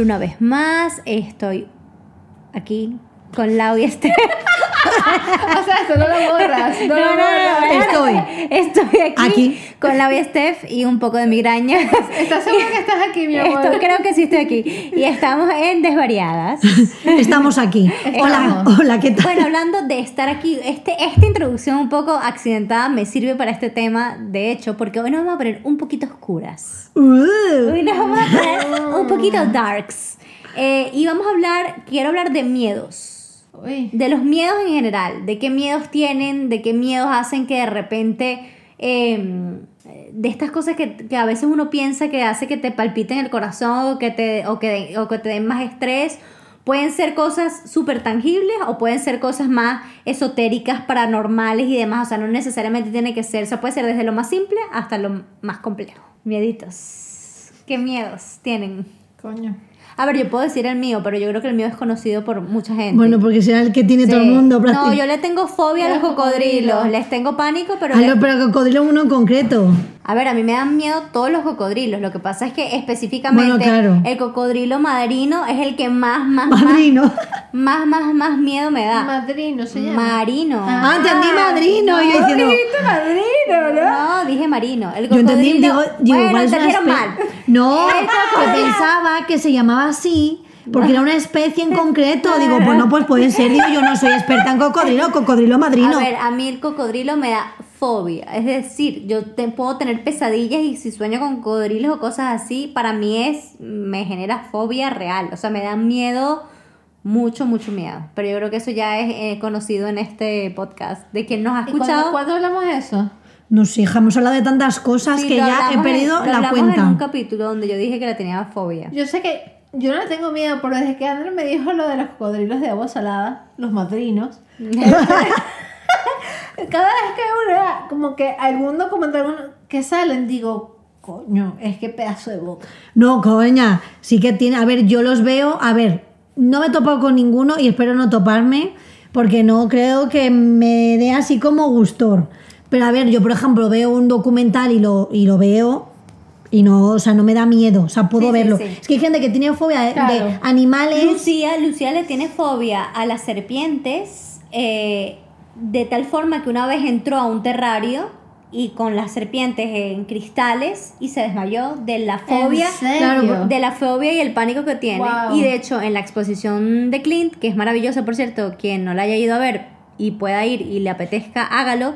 Una vez más, estoy aquí con Lau y Esther. o sea, eso no lo borras. No, No, no, Estoy. Estoy aquí, Aquí. con Lau y Steph y un poco de migraña. ¿Estás segura que estás aquí, mi amor? Esto, creo que sí estoy aquí. Y estamos en Desvariadas. Estamos aquí. Hola, hola, ¿qué tal? Bueno, hablando de estar aquí, este, esta introducción un poco accidentada me sirve para este tema, de hecho, porque hoy nos vamos a poner un poquito oscuras. Uh, Hoy nos vamos a poner un poquito darks. Eh, y vamos a hablar, quiero hablar de miedos. Uy. De los miedos en general, de qué miedos tienen, de qué miedos hacen que de repente, eh, de estas cosas que, que a veces uno piensa que hace que te palpiten el corazón o que te, o que, o que te den más estrés. Pueden ser cosas súper tangibles o pueden ser cosas más esotéricas, paranormales y demás. O sea, no necesariamente tiene que ser, o sea, puede ser desde lo más simple hasta lo más complejo. Mieditos. ¿Qué miedos tienen? Coño. A ver, yo puedo decir el mío, pero yo creo que el mío es conocido por mucha gente. bueno, porque será el que tiene todo el mundo. No, yo le tengo fobia a los Los cocodrilos. cocodrilos. Les tengo pánico, pero. Ah, le- no, pero cocodrilo uno en concreto. A ver, a mí me dan miedo todos los cocodrilos. Lo que pasa es que específicamente Bueno, claro. el cocodrilo madrino es el que más, más, más, Madrino. más, más, más miedo me da. Madrino se llama. Marino. Ah, entendí madrino. y yo diciendo, Dijiste madrino, ¿no? No, dije marino. El yo entendí, cocodrilo- digo, digo, bueno, entendieron mal. No, que pensaba que se llamaba así. Porque era una especie en concreto. Digo, bueno, pues puede ser. Digo, yo no soy experta en cocodrilo, cocodrilo madrino. A ver, a mí el cocodrilo me da fobia. Es decir, yo te, puedo tener pesadillas y si sueño con cocodrilos o cosas así, para mí es, me genera fobia real. O sea, me da miedo, mucho, mucho miedo. Pero yo creo que eso ya es eh, conocido en este podcast. De quien nos ha ¿Y cuándo, escuchado. cuándo hablamos de eso? No sé, hija, hemos hablado de tantas cosas Sí, que ya he en- perdido lo la hablamos en un cuenta. capítulo donde yo dije que le tenía fobia. Yo sé que yo no le tengo miedo, pero desde que Andrés me dijo lo de los cocodrilos de agua salada, los madrinos, cada vez que una, como que algún documental que salen, digo, coño, es que pedazo de boca. No, coña, sí que tiene. A ver, yo los veo. A ver, no me he topado con ninguno y espero no toparme porque no creo que me dé así como gustor. Pero a ver, yo por ejemplo veo un documental y lo, y lo veo y no, o sea, no me da miedo, o sea, puedo Sí, sí, verlo. sí. Es que hay gente que tiene fobia de, Claro. de animales. Lucía, Lucía le tiene fobia a las serpientes eh, de tal forma que una vez entró a un terrario y con las serpientes en cristales y se desmayó de la fobia. Claro, De la fobia y el pánico que tiene. Wow. Y de hecho, en la exposición de Clint, que es maravillosa, por cierto, quien no la haya ido a ver y pueda ir y le apetezca, hágalo.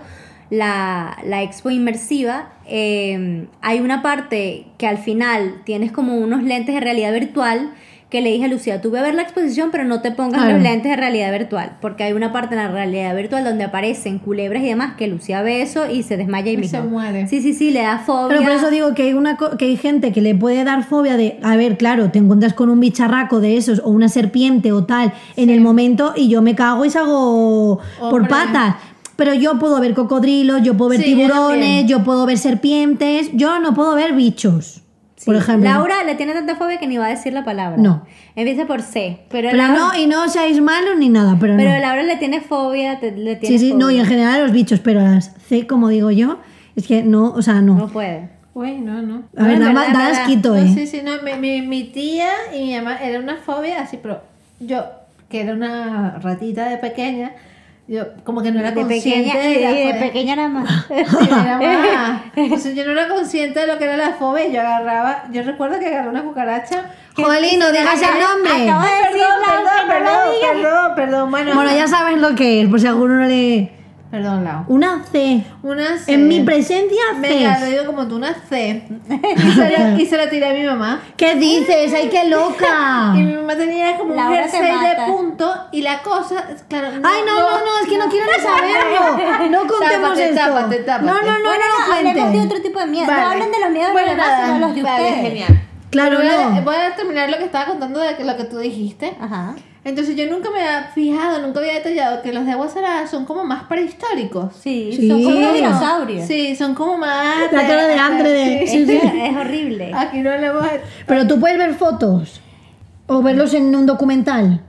La, la expo inmersiva, eh, hay una parte que al final tienes como unos lentes de realidad virtual que le dije a Lucía, tú ve a ver la exposición, pero no te pongas los lentes de realidad virtual, porque hay una parte en la realidad virtual donde aparecen culebras y demás que Lucía ve eso y se desmaya y Y se mismo. muere. Sí, sí, sí, le da fobia. Pero por eso digo que hay, una, que hay gente que le puede dar fobia de, a ver, claro, te encuentras con un bicharraco de esos o una serpiente o tal en el momento y yo me cago y salgo por Hombre. patas. Pero yo puedo ver cocodrilos, yo puedo ver Sí, tiburones, yo puedo ver serpientes, yo no puedo ver bichos, por ejemplo. Laura le tiene tanta fobia que ni va a decir la palabra. No. Empieza por C. Pero, Pero Laura, no, y no seáis malos ni nada, pero, pero no. Laura le tiene fobia, te- le tiene Sí, sí, no, y en general a los bichos, pero a las C, como digo yo, es que no, o sea, no. No puede. Uy, no, no. A ver, en da, verdad, ma- en da asquito, No, ¿eh? sí, sí, no, mi, mi, mi tía y mi mamá era una fobia así, pero yo, que era una ratita de pequeña, yo como que no era De consciente pequeña, de, la de fobia. pequeña nada más. Sí, era más- Entonces yo no era consciente de lo que era la fobia y yo agarraba, yo recuerdo que agarré una cucaracha. Jolín, no digas el nombre. Acabo de Perdón, perdón, perdón, digas. perdón, perdón, bueno. Bueno, ya sabes lo que es, por si alguno no le... Perdón, Lau. Una C. Una C. En mi presencia, Venga, C. lo digo como tú, una C. Y se, la, y se la tiré a mi mamá. ¿Qué dices? ¡Ay, qué loca! Y mi mamá tenía como un Laura te jersey de punto y la cosa, claro. Ay, no, no, no, es que no quiero ni saberlo. No contemos Tápate, esto. tápate, tápate. No, no, no, bueno, no, no, hablemos de otro tipo de miedo. Vale. No hablen de los miedos Bueno, de los demás, sino los de vale, ustedes. genial. Claro, voy a, no. voy a terminar lo que estaba contando de lo que tú dijiste. Ajá. Entonces yo nunca me había fijado, nunca había detallado que los de agua salada son como más prehistóricos. Sí, Sí. son como dinosaurios. Sí, son como más... La cara de Andre de- Sí. Sí, sí. Es horrible. Aquí no hablamos... Pero tú puedes ver fotos o verlos en un documental.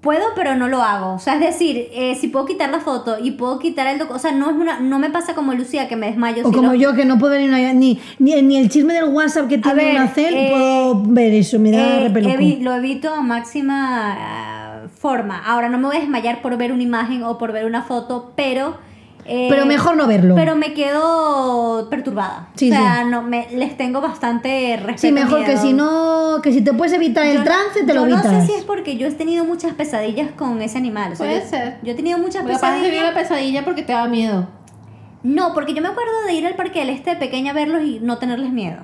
Puedo, pero no lo hago. O sea, es decir, eh, si puedo quitar la foto y puedo quitar el doc- o sea, no es una, no me pasa como Lucía que me desmayo. O si como lo- yo que no puedo ver ni, una- ni, ni, ni el chisme del WhatsApp que tiene ver, un hacer, eh, puedo ver eso, me da Eh, evi- lo evito a máxima ah, forma. Ahora no me voy a desmayar por ver una imagen o por ver una foto, pero eh, Pero mejor no verlo. Pero me quedo perturbada. Sí, o sea, sí. no me les tengo bastante respeto. Sí, mejor que si no, que si te puedes evitar el Yo no- trance, te yo lo no evitas. sé si es porque yo he tenido muchas pesadillas con ese animal. o sea, Puede yo- ser. Yo he tenido muchas Porque capaz te pesadillas. pesadilla porque te da miedo. No, porque yo me acuerdo de ir al parque del este de pequeña a verlos y no tenerles miedo.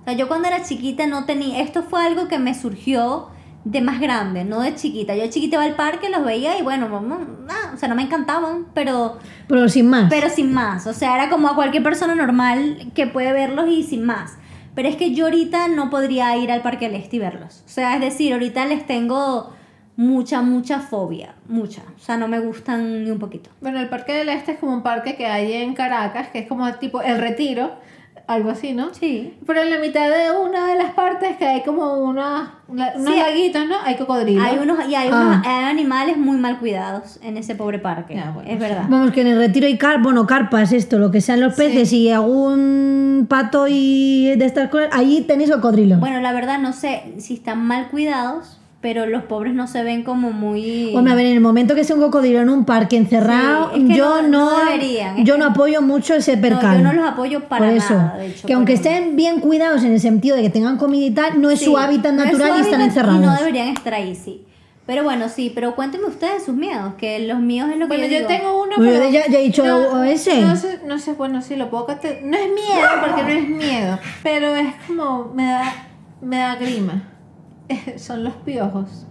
O sea, yo cuando era chiquita no tenía... Esto fue algo que me surgió de más grande, no de chiquita. Yo de chiquita iba al parque, los veía y bueno, no, o sea, no me encantaban, pero, Pero sin más. pero sin más. O sea, era como a cualquier persona normal que puede verlos y sin más. Pero es que yo ahorita no podría ir al parque del este y verlos. O sea, es decir, ahorita les tengo mucha, mucha fobia. Mucha. O sea, no me gustan ni un poquito. Bueno, el Parque del Este es como un parque que hay en Caracas, que es como tipo el retiro, algo así, ¿no? Sí. Pero en la mitad de una de las partes que hay como una, una- unos Sí. laguitos, ¿no? Hay cocodrilos. Hay unos, y hay Ah. unos hay animales muy mal cuidados en ese pobre parque. Ya, bueno, es sí. verdad. Vamos, que en el retiro hay car bueno, carpas, esto, lo que sean los peces y algún pato y de estas cosas, allí tenéis cocodrilos. Bueno, la verdad no sé si están mal cuidados, pero los pobres no se ven como muy... Hombre, a ver, en el momento que sea un cocodrilo en un parque encerrado, Sí, es que yo no- no, no deberían, yo que- no apoyo mucho ese No, percal. yo no los apoyo para Por eso, nada, de hecho. que aunque estén bien cuidados en el sentido de que tengan comida y tal, no es Sí, su hábitat no es su natural y están hábitat encerrados. Y no deberían estar ahí, sí. Pero bueno, sí, pero cuéntenme ustedes sus miedos, que los míos es lo que Bueno, yo, yo digo. tengo uno, Bueno, pero... ya- ya he dicho no, ese. No sé, no sé, bueno, sí, lo puedo No es miedo, porque no es miedo, pero es como... Me da, me da grima. Son los piojos.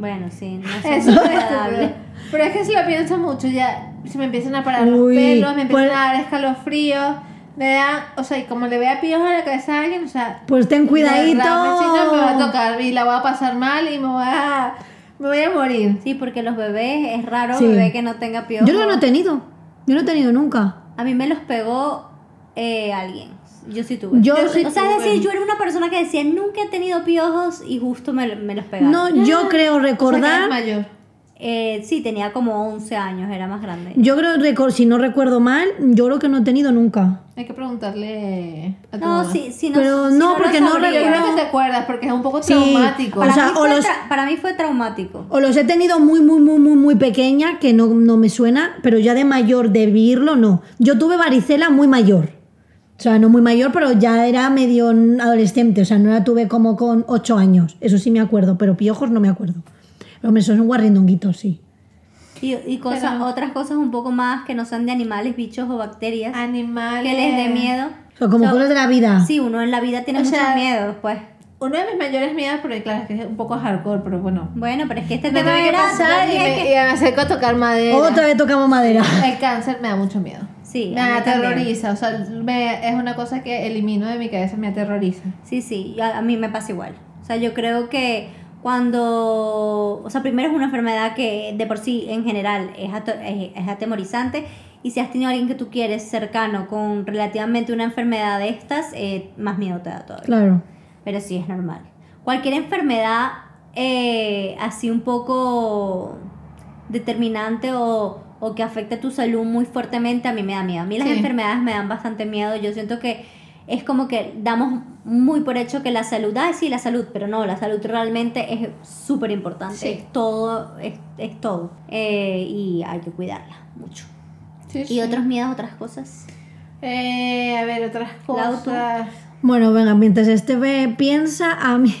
Bueno, sí, no. Eso es agradable. estúpido. Pero es que si lo pienso mucho, ya se me empiezan a parar los Uy, pelos, me empiezan pues- a dar escalofríos, me da, o sea, y como le vea piojos a la cabeza a alguien, o sea, Pues ten cuidadito. verdad, me, me va a tocar y la voy a pasar mal y me voy a, me voy a morir. Sí, porque los bebés, es raro Sí. bebé que no tenga piojos. Yo no lo he tenido. Yo no he tenido nunca. A mí me los pegó eh, alguien. Yo sí tuve. Yo o sí sea, es decir, yo era una persona que decía nunca he tenido piojos y justo me, me los pegaron. No, yo creo O sea, que recordar. mayor. Eh, sí, tenía como 11 años, era más grande. Yo creo, recor- si no recuerdo mal, yo creo que no he tenido nunca. Hay que preguntarle a tu No, mamá. sí, sí, no, Pero no, lo porque no. Yo recuerdo. creo que te acuerdas porque es un poco Sí, traumático. Para, O sea, mí o fue los- tra- para mí fue traumático. O los he tenido muy, muy, muy, muy, muy pequeña, que no, no me suena, pero ya de mayor de vivirlo, no. Yo tuve varicela muy mayor. O sea, no muy mayor, pero ya era medio adolescente. O sea, no la tuve como con 8 años. Eso sí me acuerdo, pero piojos no me acuerdo. Hombre, son guarrindonguitos, sí. Y, y cosas, Pero- otras cosas un poco más que no sean de animales, bichos o bacterias. Animales. que les dé miedo. O sea, como So- cosas de la vida. Sí, uno en la vida tiene O muchos sea, miedos, pues. Uno de mis mayores miedos, porque claro, es que es un poco hardcore, pero bueno. Bueno, pero es que este Me tema era... pasar y me, que- y me acerco a tocar madera. Otra vez tocamos madera. El cáncer me da mucho miedo. Sí, me a mí también. aterroriza, o sea, me- es una cosa que elimino de mi cabeza, me aterroriza. Sí, sí, a, a mí me pasa igual. O sea, yo creo que cuando, o sea, primero es una enfermedad que de por sí en general es, ato- es, es atemorizante y si has tenido a alguien que tú quieres cercano con relativamente una enfermedad de estas, eh, más miedo te da todavía. Claro. Pero sí es normal. Cualquier enfermedad eh, así un poco determinante o, o que afecte tu salud muy fuertemente, a mí me da miedo. A mí las Sí. enfermedades me dan bastante miedo. Yo siento que es como que damos muy por hecho que la salud, ah, sí, la salud, pero no, la salud realmente es súper importante. Sí. Es todo, es, es todo. Eh, y hay que cuidarla mucho. Sí, ¿Y sí. otros miedos, otras cosas? Eh, a ver, otras cosas. Bueno, venga, mientras este ve, piensa a mí.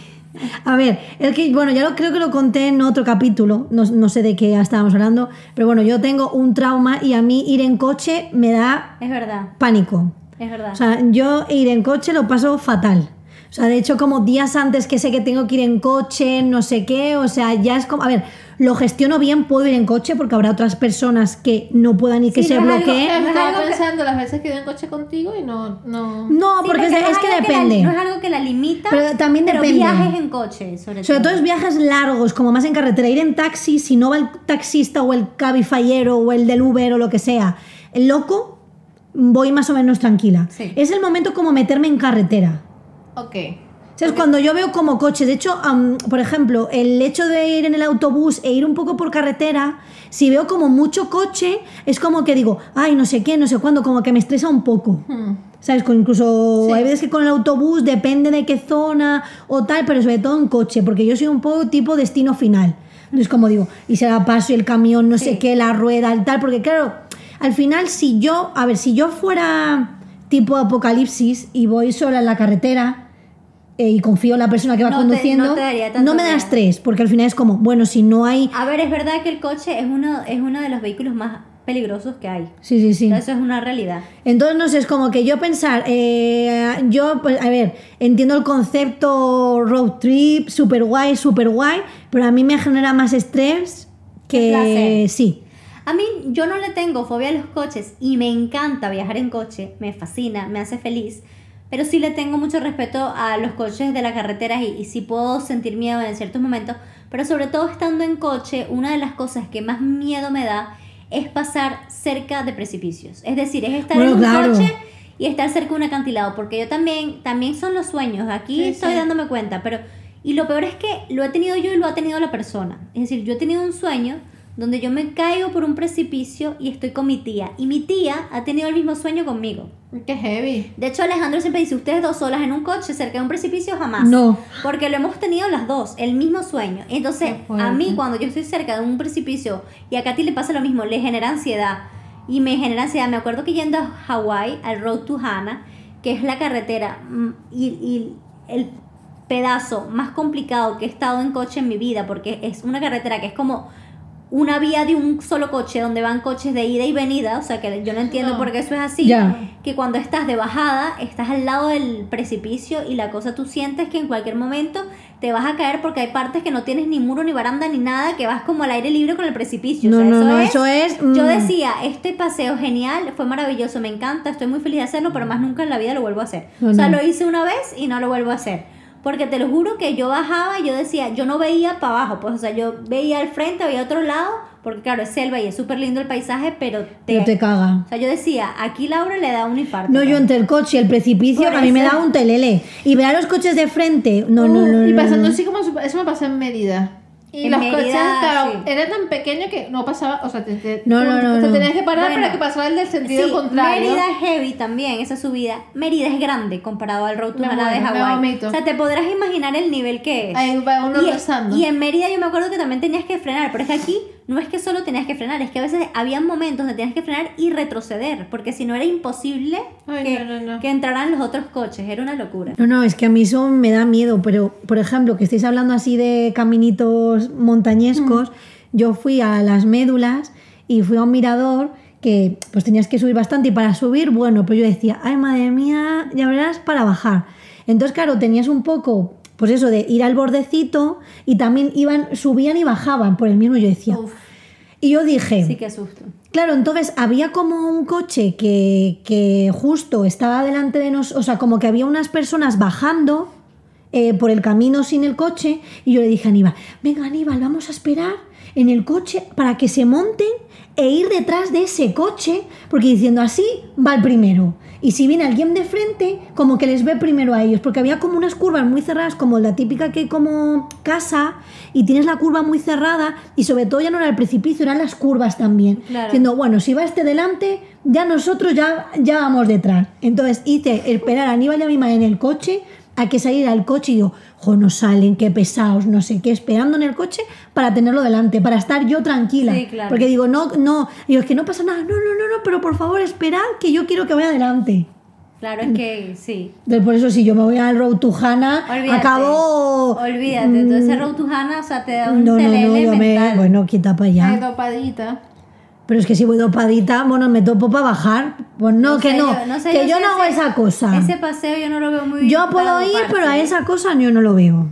A ver, es que, bueno, ya lo creo que lo conté en otro capítulo, no, no sé de qué estábamos hablando, pero bueno, yo tengo un trauma y a mí ir en coche me da Es verdad, pánico. es verdad. O sea, yo ir en coche lo paso fatal. O sea, de hecho, como días antes que sé que tengo que ir en coche, no sé qué, o sea, ya es como, a ver, lo gestiono bien, puedo ir en coche porque habrá otras personas que no puedan ir, que Sí, se no es algo- bloqueen. no es Estaba algo que- pensando las veces que ido en coche contigo y no. no... No, Sí, porque, es, no es que algo la- depende. no es algo que la limita, Pero también depende. viajes en coche, sobre, Sobre todo todo. es viajes largos, como más en carretera. Ir en taxi, si no va el taxista o el cabifyero o el del Uber o lo que sea, el loco, voy más o menos tranquila. Sí. Es el momento como meterme en carretera. Ok. ¿Sabes? Cuando yo veo como coches, de hecho, am, por ejemplo, el hecho de ir en el autobús e ir un poco por carretera, si veo como mucho coche, es como que digo, ay, no sé qué, no sé cuándo, como que me estresa un poco. Hmm. ¿Sabes? Con incluso Sí. hay veces que con el autobús depende de qué zona o tal, pero sobre todo en coche, porque yo soy un poco tipo destino final. Entonces, como digo, y se la paso y el camión, no sé Sí. qué, la rueda, el tal, porque claro, al final, si yo, a ver, si yo fuera tipo apocalipsis y voy sola en la carretera eh, y confío en la persona que va No te- conduciendo, no te daría tanto no me da miedo. estrés, porque al final es como, bueno, si no hay. A ver, es verdad que el coche es uno, es uno de los vehículos más peligrosos que hay. Sí, sí, sí. Eso es una realidad. Entonces, no sé, es como que yo pensar, eh, yo, pues, a ver, entiendo el concepto road trip, super guay, super guay, pero a mí me genera más estrés que. Sí. A mí yo no le tengo fobia a los coches y me encanta viajar en coche, me fascina, me hace feliz, pero sí le tengo mucho respeto a los coches de la carretera y, y sí puedo sentir miedo en ciertos momentos, pero sobre todo estando en coche, una de las cosas que más miedo me da es pasar cerca de precipicios. Es decir, es estar Bueno, en un claro. coche y estar cerca de un acantilado, porque yo también, también son los sueños, aquí Sí, estoy sí. dándome cuenta, pero... Y lo peor es que lo he tenido yo y lo ha tenido la persona. Es decir, yo he tenido un sueño donde yo me caigo por un precipicio y estoy con mi tía. Y mi tía ha tenido el mismo sueño conmigo. Qué heavy. De hecho, Alejandro siempre dice, ustedes dos solas en un coche cerca de un precipicio, jamás. No. Porque lo hemos tenido las dos, el mismo sueño. Entonces, a mí cuando yo estoy cerca de un precipicio y a Katy le pasa lo mismo, le genera ansiedad. Y me genera ansiedad. Me acuerdo que yendo a Hawái, al Road to Hana, que es la carretera mm, y, y el pedazo más complicado que he estado en coche en mi vida, porque es una carretera que es como una vía de un solo coche donde van coches de ida y venida, o sea que yo no entiendo No. por qué eso es así, que cuando estás de bajada, estás al lado del precipicio y la cosa tú sientes que en cualquier momento te vas a caer porque hay partes que no tienes ni muro ni baranda ni nada, que vas como al aire libre con el precipicio. No, o sea, no, eso no, es, eso es. Yo mm, decía, este paseo genial, fue maravilloso, me encanta, estoy muy feliz de hacerlo, pero más nunca en la vida lo vuelvo a hacer. No, o sea, lo hice una vez y no lo vuelvo a hacer. Porque te lo juro que yo bajaba y yo decía, yo no veía para abajo, pues, o sea, yo veía al frente, veía otro lado, porque claro, es selva y es súper lindo el paisaje, pero te, pero te caga. O sea, yo decía, aquí Laura le da un infarto. No, yo entre el coche y el precipicio, Por a mí me da un telele. Y ver a los coches de frente. No, no, Uh, no. y pasando no. así como eso me pasó en Mérida. Y En los Mérida, coches, claro, sí. eran tan pequeños que no pasaba, o sea, te, te- No, no, no, te no. tenías que parar Bueno, para que pasara el del sentido Sí, contrario. Mérida es heavy también, esa subida. Mérida es grande comparado al Road to Hana de Hawái. O sea, te podrás imaginar el nivel que es. Ahí va uno y, y en Mérida yo me acuerdo que también tenías que frenar, pero es que aquí no es que solo tenías que frenar, es que a veces había momentos donde tenías que frenar y retroceder, porque si no era imposible Ay, que, no, no, no. que entraran los otros coches, era una locura. No, no, es que a mí eso me da miedo, pero por ejemplo, que estéis hablando así de caminitos montañescos, yo fui a las médulas y fui a un mirador que pues tenías que subir bastante y para subir, bueno, pues yo decía, ay madre mía, ya verás para bajar. Entonces, claro, tenías un poco, pues eso, de ir al bordecito y también iban, subían y bajaban por el mismo, yo decía. Uf, Y yo dije, sí que susto. Claro, entonces había como un coche que, que justo estaba delante de nosotros, o sea, como que había unas personas bajando eh, por el camino sin el coche y yo le dije a Aníbal, venga Aníbal, vamos a esperar en el coche para que se monten e ir detrás de ese coche, porque diciendo así va el primero. Y si viene alguien de frente, como que les ve primero a ellos, porque había como unas curvas muy cerradas, como la típica que como casa, y tienes la curva muy cerrada, y sobre todo ya no era el precipicio, eran las curvas también. Claro. Diciendo, bueno, si va este delante, ya nosotros ya, ya vamos detrás. Entonces hice esperar a Aníbal y a mi madre en el coche a que saliera el coche y digo, jo, no salen, qué pesados, no sé qué, esperando en el coche para tenerlo delante, para estar yo tranquila. Sí, claro. Porque digo, no, no, digo, es que no pasa nada, no, no, no, no, pero por favor esperad que yo quiero que vaya adelante. Claro, es que sí. Entonces, por eso si yo me voy al Road to Hana, Olvídate. acabo... Olvídate, entonces Road to Hana, o sea, te da un. No, no, no, yo me... Bueno, quita para allá. Ay, dopadita. Pero es que si voy dopadita, bueno, me topo para bajar. Pues no, que sé no, yo- sé que yo si no hago ese- esa cosa. Ese paseo yo no lo veo muy Yo puedo ir, doparse, pero a esa cosa yo no lo veo.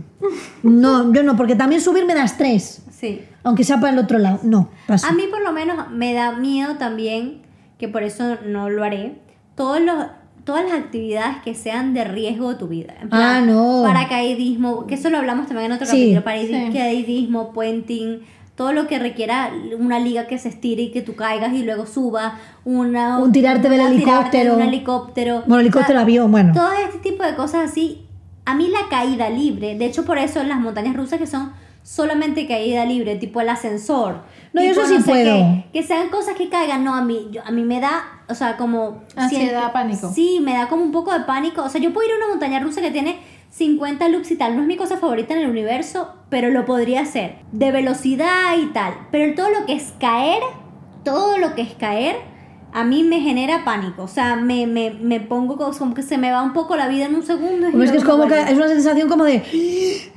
No, yo no, porque también subir me da estrés. Sí. Aunque sea para el otro lado. No, pasa. A mí por lo menos me da miedo también, que por eso no lo haré, todos los, todas las actividades que sean de riesgo de tu vida. En Ah, no. Paracaidismo, que eso lo hablamos también en otro Sí. capítulo, paracaidismo, puenting, todo lo que requiera una liga que se estire y que tú caigas y luego subas, una, Un tirarte del helicóptero. un helicóptero. Bueno, helicóptero, O sea, avión, bueno. Todo este tipo de cosas así a mí la caída libre, de hecho por eso en las montañas rusas que son solamente caída libre, tipo el ascensor. No, yo eso sí sé puedo. qué, que sean cosas que caigan, no, a mí, yo- a mí me da, o sea, como... Ansiedad, pánico. Sí, me da como un poco de pánico. O sea, yo puedo ir a una montaña rusa que tiene 50 loops y tal. No es mi cosa favorita en el universo, pero lo podría hacer. De velocidad y tal. Pero todo lo que es caer, todo lo que es caer, a mí me genera pánico. O sea, me, me, me pongo como, que se me va un poco la vida en un segundo. y Pues es que es como que es una sensación como de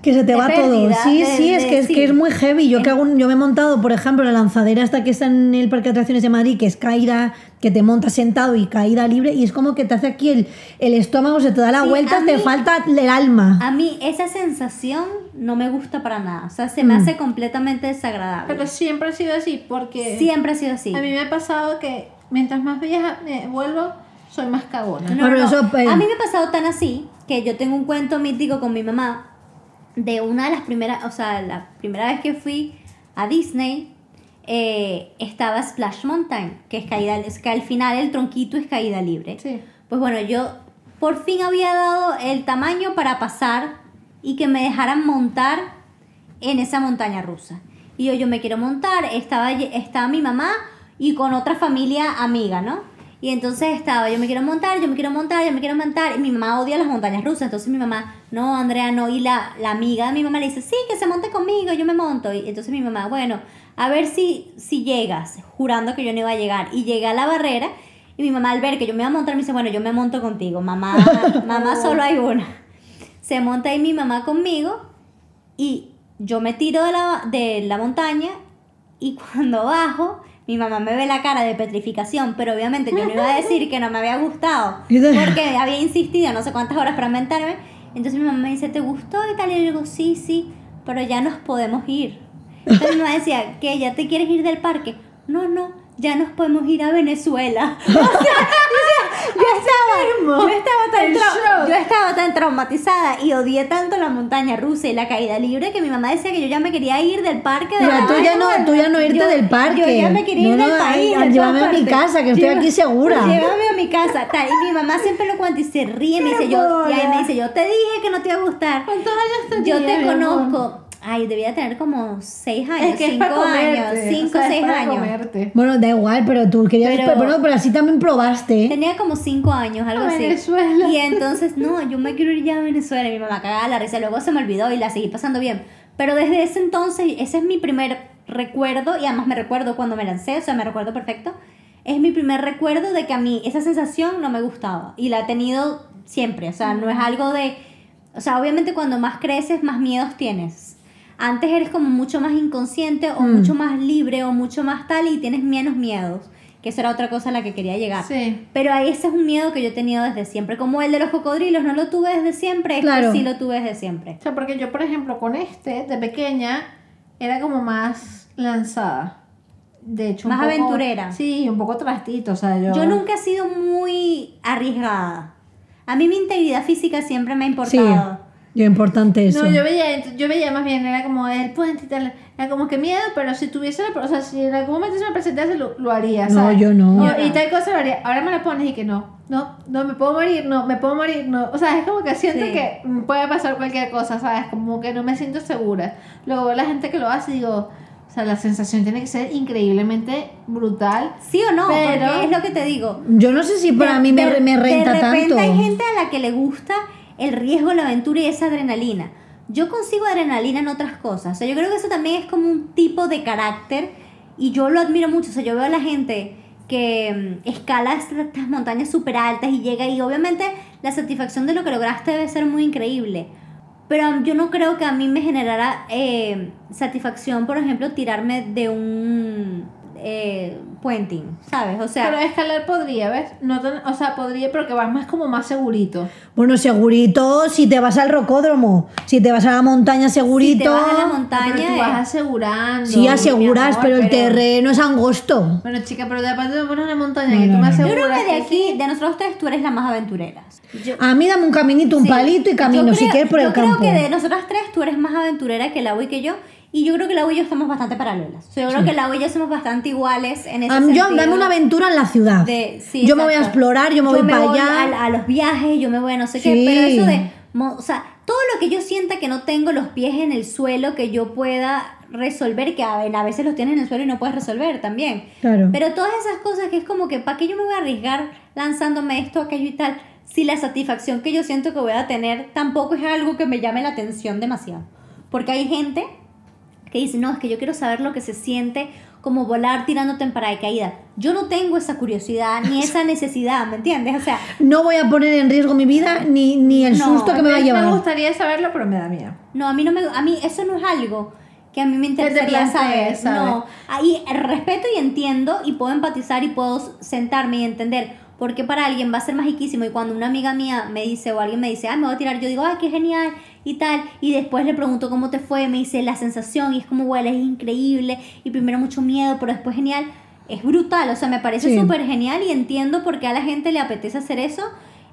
que se te De va todo. Sí, de- sí, es de- que es sí. que es muy heavy. Yo que hago un- yo me he montado, por ejemplo, la lanzadera esta que está en el parque de atracciones de Madrid, que es caída, que te montas sentado y caída libre, y es como que te hace aquí el, el estómago, se te da la Sí, vuelta, te falta el alma. A mí esa sensación no me gusta para nada. O sea, se me Mm. hace completamente desagradable. Pero siempre ha sido así, porque Siempre ha sido así. a mí me ha pasado que mientras más vieja me vuelvo, soy más cagona. No, no, pues- A mí me ha pasado tan así que yo tengo un cuento mítico con mi mamá de una de las primeras, o sea, la primera vez que fui a Disney eh, estaba Splash Mountain, que es caída, es que al final el tronquito es caída libre. Sí. Pues bueno, yo por fin había dado el tamaño para pasar y que me dejaran montar en esa montaña rusa. Y yo, yo me quiero montar, estaba, estaba mi mamá y con otra familia amiga, ¿no? Y entonces estaba, yo me quiero montar, yo me quiero montar, yo me quiero montar. Y mi mamá odia las montañas rusas. Entonces mi mamá, no, Andrea, no. Y la, la amiga de mi mamá le dice, sí, que se monte conmigo, yo me monto. Y entonces mi mamá, bueno, a ver si, si llegas, jurando que yo no iba a llegar. Y llegué a la barrera y mi mamá al ver que yo me iba a montar me dice, bueno, yo me monto contigo. Mamá, mamá solo hay una. Se monta ahí mi mamá conmigo y yo me tiro de la, de la montaña y cuando bajo, mi mamá me ve la cara de petrificación, pero obviamente yo no iba a decir que no me había gustado, porque había insistido no sé cuántas horas para mentarme. Entonces mi mamá me dice, ¿te gustó y tal? Y yo digo, sí, sí, pero ya nos podemos ir. Entonces mi mamá decía, ¿qué? ¿Ya te quieres ir del parque? No, no, ya nos podemos ir a Venezuela. O sea, o sea, yo estaba, yo estaba tan yo estaba tan traumatizada y odié tanto la montaña rusa y la caída libre que mi mamá decía que yo ya me quería ir del parque. De sea, verdad. tú ya no, tú ya no irte Yo- del parque. Yo ya me quería ir No, no, del país. ay, llévame a mi casa, que estoy aquí segura. Llévame a mi casa. Tal. Y mi mamá siempre lo cuenta y se ríe. Me dice, yo, y ahí me dice, yo te dije que no te iba a gustar. ¿Cuántos años tenías? Yo te conozco. Ay, debía tener como seis años, Es que es cinco para años, comerte. cinco, o sea, es seis para años. comerte. Bueno, da igual, pero tú querías. Pero- Pero, bueno, pero así también probaste. Tenía como cinco años, algo A así. Venezuela. Y entonces, no, yo me quiero ir ya a Venezuela. Y mi mamá cagaba la risa. Luego se me olvidó y la seguí pasando bien. Pero desde ese entonces, ese es mi primer recuerdo. Y además me recuerdo cuando me lancé, o sea, me recuerdo perfecto. Es mi primer recuerdo de que a mí esa sensación no me gustaba. Y la he tenido siempre. O sea, no es algo de. O sea, obviamente cuando más creces, más miedos tienes. Antes eres como mucho más inconsciente o Mm. mucho más libre o mucho más tal y tienes menos miedos. Que eso era otra cosa a la que quería llegar. Sí. Pero ahí ese es un miedo que yo he tenido desde siempre. Como el de los cocodrilos, no lo tuve desde siempre, este Claro. sí lo tuve desde siempre. O sea, porque yo, por ejemplo, con este, de pequeña, era como más lanzada. De hecho, un Más poco- aventurera. Sí, un poco trastito, o sea, yo... Yo nunca he sido muy arriesgada. A mí mi integridad física siempre me ha Sí. Yo importante eso. No, yo veía, yo veía más bien, era como el puente y tal, era como que miedo, pero si tuviese la, o sea, si en algún momento se me presentase, lo, lo haría, No, ¿sabes? yo no. Yo- y tal cosa lo haría. Ahora me la pones y que no, no, no, me puedo morir, no, me puedo morir, no. O sea, es como que siento Sí. que puede pasar cualquier cosa, ¿sabes? Como que no me siento segura. Luego veo la gente que lo hace y digo, o sea, la sensación tiene que ser increíblemente brutal. ¿Sí o no? Pero- Porque es lo que te digo. Yo no sé si para De- mí me, de- me renta De repente tanto. hay gente a la que le gusta el riesgo, la aventura y esa adrenalina. Yo consigo adrenalina en otras cosas. O sea, yo creo que eso también es como un tipo de carácter y yo lo admiro mucho. O sea, yo veo a la gente que mm, escala estas, montañas súper altas y llega y obviamente la satisfacción de lo que lograste debe ser muy increíble. Pero yo no creo que a mí me generara eh, satisfacción, por ejemplo, tirarme de un eh, puenting, ¿sabes? O sea, pero escalar podría, ¿ves? No tan- o sea, podría, pero que vas más como más segurito. Bueno, segurito si te vas al rocódromo. Si te vas a la montaña, segurito. si te vas a la montaña, pero tú eh, vas asegurando. Sí, aseguras, amor, pero el terreno es angosto. Bueno, chica, pero de aparte me pones una montaña No, que tú no, me no. Yo aseguras creo que de sí. aquí, de nosotros tres, tú eres la más aventurera. Yo, A mí dame un caminito, un sí. palito y camino, Yo si quieres por el yo campo. creo que de nosotras tres, tú eres más aventurera que Lau y que yo. Y yo creo que Lau y yo estamos bastante paralelas. Yo creo que Lau y yo somos bastante iguales en ese A mí- yo, sentido. dame una aventura en la ciudad. de- sí, yo me voy a explorar, yo me voy para allá. a, a los viajes, yo me voy a no sé Sí. qué. Pero eso de. O sea, todo lo que yo sienta que no tengo los pies en el suelo, que yo pueda resolver, que a, a veces los tienes en el suelo y no puedes resolver también. Claro. Pero todas esas cosas que es como que, ¿para qué yo me voy a arriesgar lanzándome esto, aquello y tal? Si la satisfacción que yo siento que voy a tener tampoco es algo que me llame la atención demasiado. Porque hay gente que dice, no, es que yo quiero saber lo que se siente como volar tirándote en paracaídas. Yo no tengo esa curiosidad ni esa necesidad, ¿me entiendes? O sea, No voy a poner en riesgo mi vida ni, ni el No, susto que me va a Me llevar. gustaría saberlo, pero me da miedo. No, a mí no me a mí eso no es algo que a mí me te interesaría saber. ¿sabes? No, ahí respeto y entiendo y puedo empatizar y puedo sentarme y entender por qué para alguien va a ser magiquísimo y cuando una amiga mía me dice o alguien me dice, "Ah, me voy a tirar", yo digo, "Ay, qué genial" y tal, y después le pregunto cómo te fue, me dice la sensación y es como huele, es increíble y primero mucho miedo, pero después genial. Es brutal, o sea, me parece Sí. súper genial y entiendo por qué a la gente le apetece hacer eso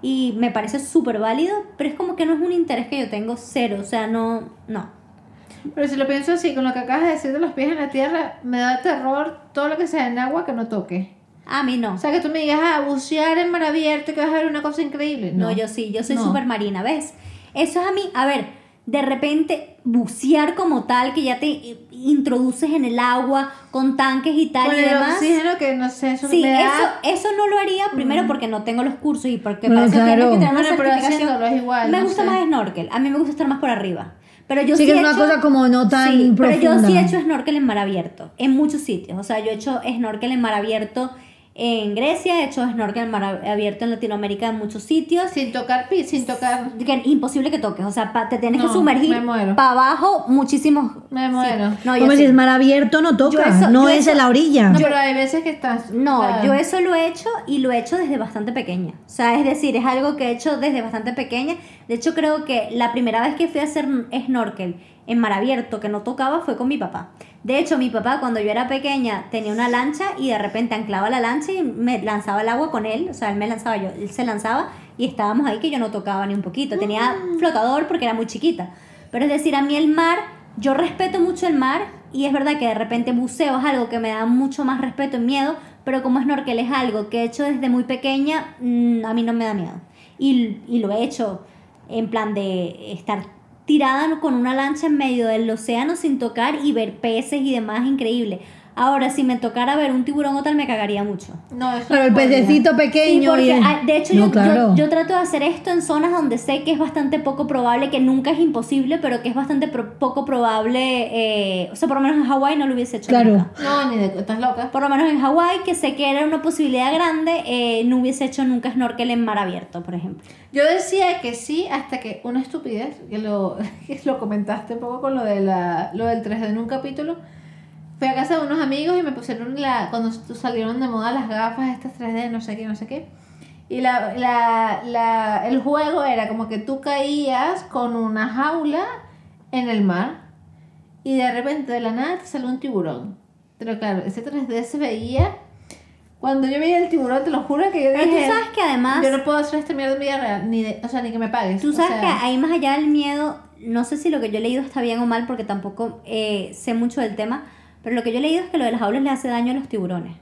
y me parece súper válido, pero es como que no es un interés que yo tengo cero, o sea, no, no. Pero si lo pienso así, con lo que acabas de decir de los pies en la tierra, me da terror todo lo que sea en agua que no toque. A mí no. O sea, que tú me digas, ah, bucear en mar abierto, que vas a ver una cosa increíble. No, yo sí, yo soy No. súper marina, ¿ves? Eso es a mí, a ver, de repente bucear como tal, que ya te introduces en el agua con tanques y tal Con y el demás. oxígeno que no sé, eso Sí, me da... eso, eso no lo haría primero porque no tengo los cursos y porque Bueno, para eso claro. que tener una certificación. es igual, Me no gusta sé. más snorkel, a mí me gusta estar más por arriba. Pero yo Sí sí, que es he una hecho- cosa como no tan sí, Pero yo profunda. sí he hecho snorkel en mar abierto, en muchos sitios. O sea, yo he hecho snorkel en mar abierto en Grecia, he hecho snorkel en mar abierto en Latinoamérica en muchos sitios. Sin tocar pi, sin tocar... Que es imposible que toques, o sea, pa- te tienes No, que sumergir me muero. para abajo muchísimos. Me sí. muero. No, yo Hombre, sí. si es mar abierto no toca, eso- no yo es eso- en la orilla. No, pero hay veces que estás... No, o sea, yo eso lo he hecho y lo he hecho desde bastante pequeña. O sea, es decir, es algo que he hecho desde bastante pequeña. De hecho, creo que la primera vez que fui a hacer snorkel en mar abierto que no tocaba fue con mi papá. De hecho, mi papá cuando yo era pequeña tenía una lancha y de repente anclaba la lancha y me lanzaba el agua con él. O sea, él me lanzaba, yo, él se lanzaba y estábamos ahí que yo no tocaba ni un poquito. Tenía flotador porque era muy chiquita. Pero es decir, a mí el mar, yo respeto mucho el mar y es verdad que de repente buceo es algo que me da mucho más respeto y miedo, pero como snorkel es algo que he hecho desde muy pequeña, mm, a mí no me da miedo. Y, y lo he hecho en plan de estar tirada con una lancha en medio del océano sin tocar y ver peces y demás, increíble. Ahora, si me tocara ver un tiburón o tal, me cagaría mucho. No, eso Claro, el pececito Sí, pequeño. porque, y el- ah, de hecho No, yo, claro. yo, yo trato de hacer esto en zonas donde sé que es bastante poco probable, que nunca es imposible, pero que es bastante pro- poco probable, eh, o sea, por lo menos en Hawái no lo hubiese hecho Claro. nunca. No, ni de... ¿Estás loca? Por lo menos en Hawái, que sé que era una posibilidad grande, eh, no hubiese hecho nunca snorkel en mar abierto, por ejemplo. Yo decía que sí hasta que una estupidez, que lo, que lo comentaste un poco con lo, de la, lo del 3D en un capítulo. Fui a casa de unos amigos y me pusieron la, cuando salieron de moda las gafas estas 3D, no sé qué, no sé qué. Y la, la, la, el juego era como que tú caías con una jaula en el mar y de repente de la nada te salió un tiburón. Pero claro, ese 3D se veía... Cuando yo veía el tiburón, te lo juro que yo Pero tú dije... sabes que además... Yo no puedo hacer esta mierda en vida real, ni de, o sea, ni que me pagues. Tú o sabes sea, que ahí más allá del miedo, no sé si lo que yo he leído está bien o mal porque tampoco eh, sé mucho del tema, pero lo que yo he leído es que lo de las jaulas le hace daño a los tiburones.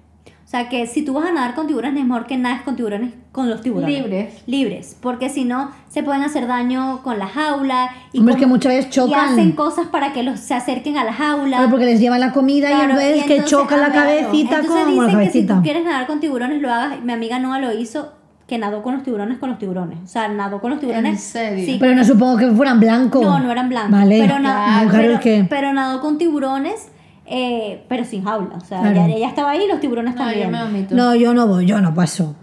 O sea que si tú vas a nadar con tiburones es mejor que nades con tiburones con los tiburones. Libres. Libres, porque si no se pueden hacer daño con la jaula y, Hombre, es que muchas veces y chocan. hacen cosas para que los se acerquen a la jaula. Claro, porque les llevan la comida y entonces y que choca la ah, cabecita Entonces con la que si cabecita. tú quieres nadar con tiburones, lo hagas. Mi amiga Noah lo hizo, que nadó con los tiburones con los tiburones. O sea, nadó con los tiburones. ¿En serio? Sí. Pero no supongo que fueran blancos. No, no eran blancos. Vale. Pero, Claro, claro, pero, es que- pero nadó con tiburones, eh, pero sin jaula. O sea, Claro. ella, ella estaba ahí y los tiburones No, también. No, yo no voy, yo no paso.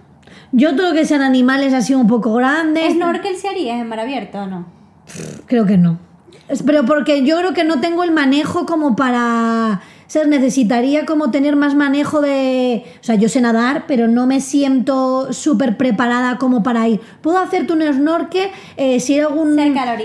Yo todo lo que sean animales así un poco grandes, ¿Snorkel se haría en mar abierto o no? creo que no. Pero porque yo creo que no tengo el manejo como para... O sea, necesitaría como tener más manejo de... O sea, yo sé nadar, pero no me siento súper preparada como para ir. Puedo hacerte un snorkel eh, si hay algún...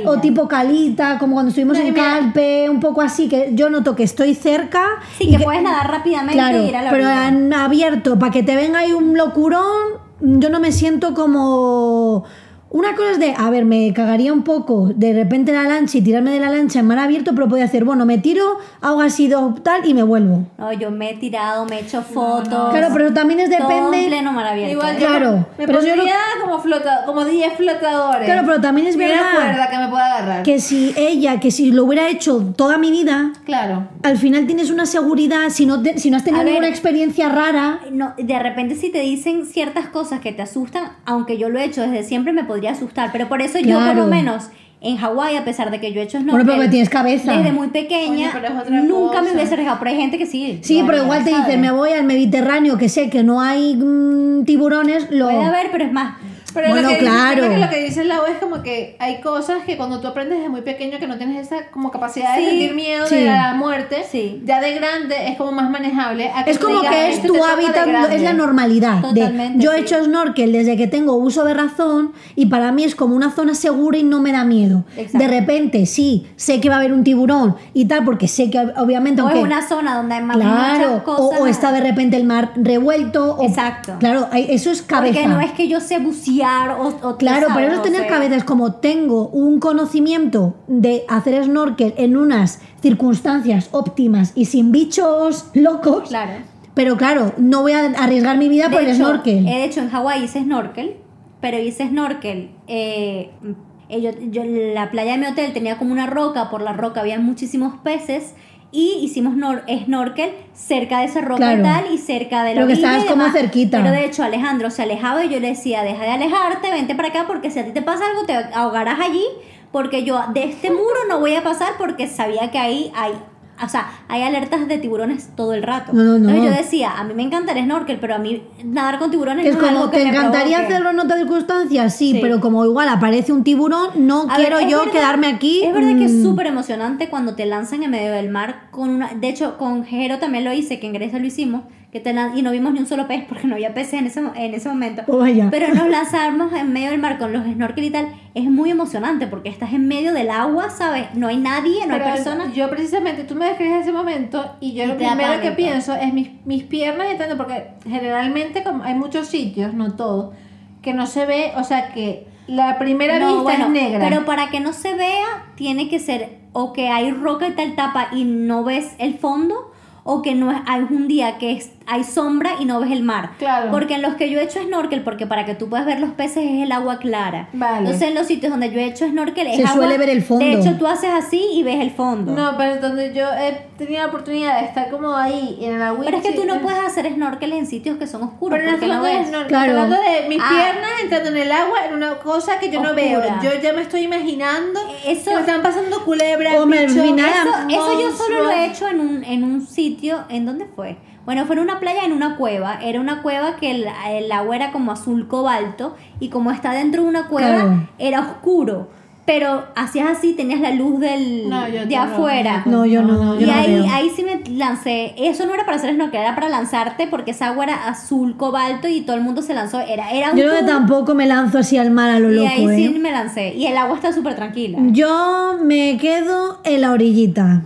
O tipo calita, como cuando estuvimos No, en Calpe, un poco así, que yo noto que estoy cerca. Sí, y que, puedes nadar rápidamente Claro, y ir a la pero han abierto para que te venga ahí un locurón, yo no me siento como... Una cosa es de, a ver, me cagaría un poco de repente la lancha y tirarme de la lancha en mar abierto, pero podía hacer, bueno, me tiro, hago así dos tal y me vuelvo. No, yo me he tirado, me he hecho fotos. Claro, pero también es Todo en depende... pleno mar abierto. Igual Claro, me pero yo pondría no- como como flota, como 10 flotadores. Claro, pero también es verdad cuerda que me pueda agarrar. que si ella, que si lo hubiera hecho toda mi vida, Claro. al final tienes una seguridad, si no, te- si no has tenido A ver. ninguna experiencia rara, No, de repente si te dicen ciertas cosas que te asustan, aunque yo lo he hecho desde siempre me podría asustar, pero por eso yo por lo menos en Hawái, a pesar de que yo he hecho Bueno, snorkel pero que tienes cabeza. desde muy pequeña, nunca me cosa. hubiese arriesgado, pero hay gente que sí. Sí, pero igual te dicen, me voy al Mediterráneo, que sé que no hay mm, tiburones, lo... Puede haber, pero es más, Pero Bueno, lo que, claro. que lo que dice Lau es como que hay cosas que cuando tú aprendes desde muy pequeño que no tienes esa como capacidad Sí, de sentir miedo sí. de la muerte, Sí. ya de grande es como más manejable. a Es tú como digas, que es "Esto tu de hábitat, grande". es la normalidad. de, Totalmente, yo he hecho snorkel desde que tengo uso de razón y para mí es como una zona segura y no me da miedo. Exacto. De repente, sí, sé que va a haber un tiburón y tal, porque sé que obviamente... o aunque, es una zona donde hay más Claro, muchas o, cosas. o está de repente el mar revuelto. o- Exacto. Claro, eso es cabeza. Porque no es que yo sé bucear o, o Claro, pero eso es tener sé- cabeza. Es como tengo un conocimiento de hacer snorkel en unas circunstancias óptimas y sin bichos locos. Claro. Pero claro, no voy a arriesgar mi vida De por el hecho, snorkel. eh, De hecho, en Hawái hice snorkel, pero hice snorkel. eh, eh, yo, yo- la playa de mi hotel tenía como una roca, por la roca había muchísimos peces y hicimos nor- snorkel cerca de esa roca Claro. y tal y cerca de la Pero que estabas como cerquita. Pero de hecho Alejandro se alejaba y yo le decía, deja de alejarte, vente para acá porque si a ti te pasa algo te ahogarás allí porque yo de este muro no voy a pasar porque sabía que ahí hay... O sea, hay alertas de tiburones todo el rato. No, no, no. Entonces yo decía, a mí me encanta el snorkel, pero a mí nadar con tiburones es no es como, algo que ¿te me encantaría provoque. hacerlo en otras circunstancias? Sí, Sí. pero como igual aparece un tiburón, no A quiero yo verdad- quedarme aquí. Es verdad que es mm, súper emocionante cuando te lanzan en medio del mar con una... De hecho, con Jero también lo hice, que en Grecia lo hicimos, que te lan- y no vimos ni un solo pez porque no había peces en ese, en ese momento. Oh. Pero nos lanzamos en medio del mar con los snorkel y tal, es muy emocionante porque estás en medio del agua, ¿sabes? No hay nadie, no Pero hay personas. Yo precisamente, tú me describes ese momento y yo Y lo primero que pienso es mis, mis piernas entrando, porque generalmente como hay muchos sitios, no todos, que no se ve, o sea que la primera No, vista bueno, es negra. Pero para que no se vea, tiene que ser o que hay roca y tal tapa y no ves el fondo, o que no es, hay un día que es- hay sombra y no ves el mar. Claro. Porque en los que yo he hecho snorkel, porque para que tú puedas ver los peces es el agua clara. Vale. Entonces en los sitios donde yo he hecho snorkel es Se agua- suele ver el fondo. De hecho, tú haces así y ves el fondo. No, pero donde yo he tenido la oportunidad de estar como ahí en el agua. pero es que tú no puedes hacer snorkel en sitios que son oscuros. Pero no porque estoy no hablando, ves. de, no, Claro. estoy hablando de mis Ah. piernas entrando en el agua en una cosa que yo no veo. Yo ya me estoy imaginando Eso- que me están pasando culebras, final- Eso, eso yo solo lo he hecho en un, en un sitio, ¿en dónde fue? Bueno, fue en una playa, en una cueva. Era una cueva que el, el agua era como azul cobalto y como está dentro de una cueva, Claro. era oscuro. Pero hacías así, tenías la luz del, No, yo de afuera. No, yo no, yo y no ahí, veo. ahí sí me lancé. Eso no era para hacer snorkel, era para lanzarte porque esa agua era azul cobalto y todo el mundo se lanzó. Era, era un Yo tubo, tampoco me lanzo así al mar a lo Y loco, ahí ¿eh? sí me lancé. Y el agua está súper tranquila. Yo me quedo en la orillita.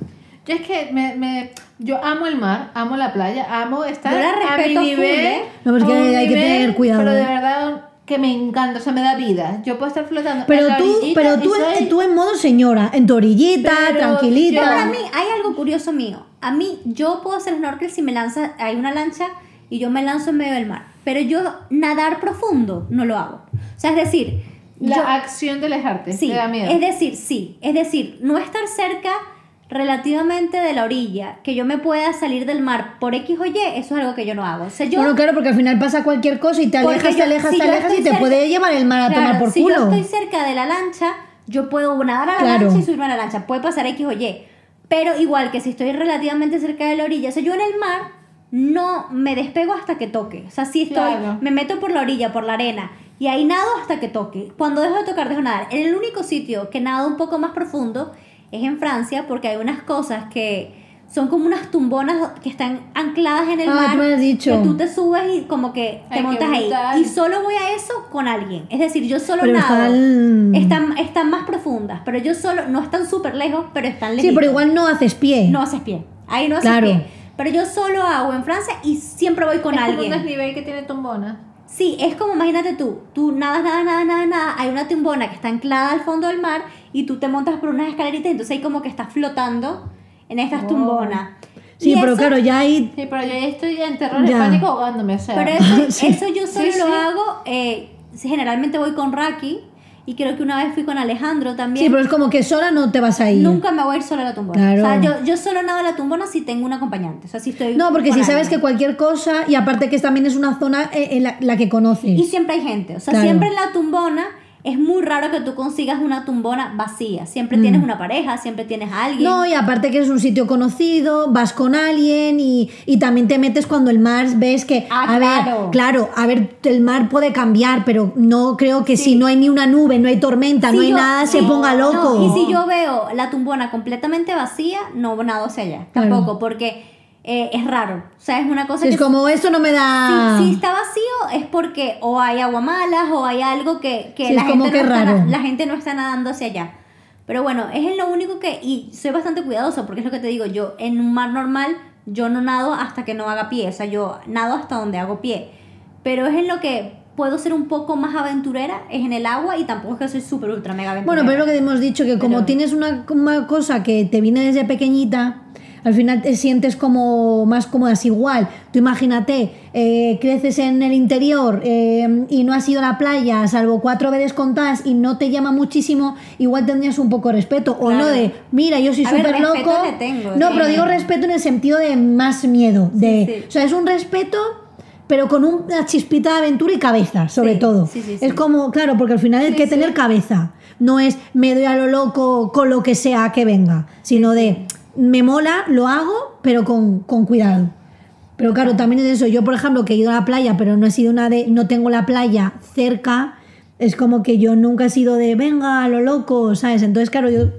Yo es que me, me, yo amo el mar, amo la playa, amo estar Yo la a mi respeto full, nivel. ¿eh? No, pero es que a un hay que tener cuidado, Pero de ¿eh? verdad que me encanta, o sea, me da vida. Yo puedo estar flotando. en Pero la tú, pero tú, soy- en, tú en modo señora, en tu orillita, Pero tranquilita. Pero para mí hay algo curioso mío. A mí, yo puedo hacer snorkel si me lanza, hay una lancha y yo me lanzo en medio del mar. Pero yo nadar profundo no lo hago. O sea, es decir, La yo- acción de alejarte, sí, te da miedo. es decir, sí, es decir, no estar cerca relativamente de la orilla, que yo me pueda salir del mar por X o Y, eso es algo que yo no hago. O sea, yo Bueno, claro, porque al final pasa cualquier cosa y te alejas, te alejas, si te alejas y te cerca- puede llevar el mar a Claro, tomar por si culo. yo estoy cerca de la lancha, yo puedo nadar a la Claro. lancha y subirme a la lancha. Puede pasar X o Y. Pero igual que si estoy relativamente cerca de la orilla, o sea, yo en el mar no me despego hasta que toque. O sea, si estoy, Claro. me meto por la orilla, por la arena, y ahí nado hasta que toque. Cuando dejo de tocar, dejo de nadar. En el único sitio que nado un poco más profundo es en Francia, porque hay unas cosas que son como unas tumbonas que están ancladas en el Ah, mar. tú me has dicho. Que tú te subes y como que te Ay, montas ahí. Y solo voy a eso con alguien. Es decir, yo solo Pero nado. están- Están, están más profundas, pero yo solo, no están súper lejos, pero están lejos. Sí, pero igual no haces pie. No haces pie. Ahí no haces Claro. pie. Pero yo solo hago en Francia y siempre voy con es como un alguien. desnivel que tiene tumbona. Sí, es como, imagínate tú, tú nadas, nada, nada, nada, nada, hay una tumbona que está anclada al fondo del mar y tú te montas por unas escaleritas, entonces ahí como que estás flotando en estas Wow. tumbonas. Sí, Y pero eso- claro, ya hay... Sí, pero yo estoí en terror Ya. pánico ahogándome, o sea. Pero eso, Sí. eso yo solo Sí, lo sí. hago eh, generalmente voy con Raki y creo que una vez fui con Alejandro también. Sí, pero es como que sola no te vas a ir. Nunca me voy a ir sola a la tumbona. Claro. O sea, yo, yo solo nado a la tumbona si tengo un acompañante. O sea, si estoy. No, porque si sabes que cualquier cosa, y aparte que también es una zona eh, en la, la que conoces. Y siempre hay gente. O sea, Claro. siempre en la tumbona es muy raro que tú consigas una tumbona vacía. Siempre tienes una pareja, siempre tienes a alguien. Mm. No, y aparte que es un sitio conocido, vas con alguien y, y también te metes cuando el mar ves que, Ah, a claro. ver, claro, a ver, el mar puede cambiar, pero no creo que Sí. si no hay ni una nube, no hay tormenta, Si no hay yo- nada, se ponga no, loco. y si yo veo la tumbona completamente vacía, no nado hacia allá. Claro. Tampoco, porque eh, es raro. O sea, es una cosa Si que es como esto no me da... Si, si está vacío es porque o hay agua malas o hay algo que, que Sí, la, es gente que no está, raro. na- la gente no está nadando hacia allá. Pero bueno, es lo único que... Y soy bastante cuidadoso porque es lo que te digo, yo en un mar normal yo no nado hasta que no haga pie, o sea, yo nado hasta donde hago pie. Pero es en lo que puedo ser un poco más aventurera, es en el agua y tampoco es que soy súper ultra mega aventurera. Bueno, pero es lo que hemos dicho, que como Pero- tienes una, una cosa que te viene desde pequeñita, al final te sientes como más cómoda, es igual. Tú imagínate, eh, creces en el interior eh, y no has ido a la playa, salvo cuatro veces contadas y no te llama muchísimo, igual tendrías un poco de respeto. O Claro. no de, mira, yo soy súper loco. tengo, no, sí. pero digo respeto en el sentido de más miedo. De, sí. O sea, es un respeto pero con una chispita de aventura y cabeza, sobre Sí, todo. sí, sí, sí. Es como, claro, porque al final hay que tener cabeza. No es me doy a lo loco con lo que sea que venga, sino de me mola, lo hago, pero con, con cuidado. Pero claro, también es eso. Yo, por ejemplo, que he ido a la playa, pero no he sido una de. no tengo la playa cerca, es como que yo nunca he sido de venga a lo loco, ¿sabes? Entonces, claro, yo.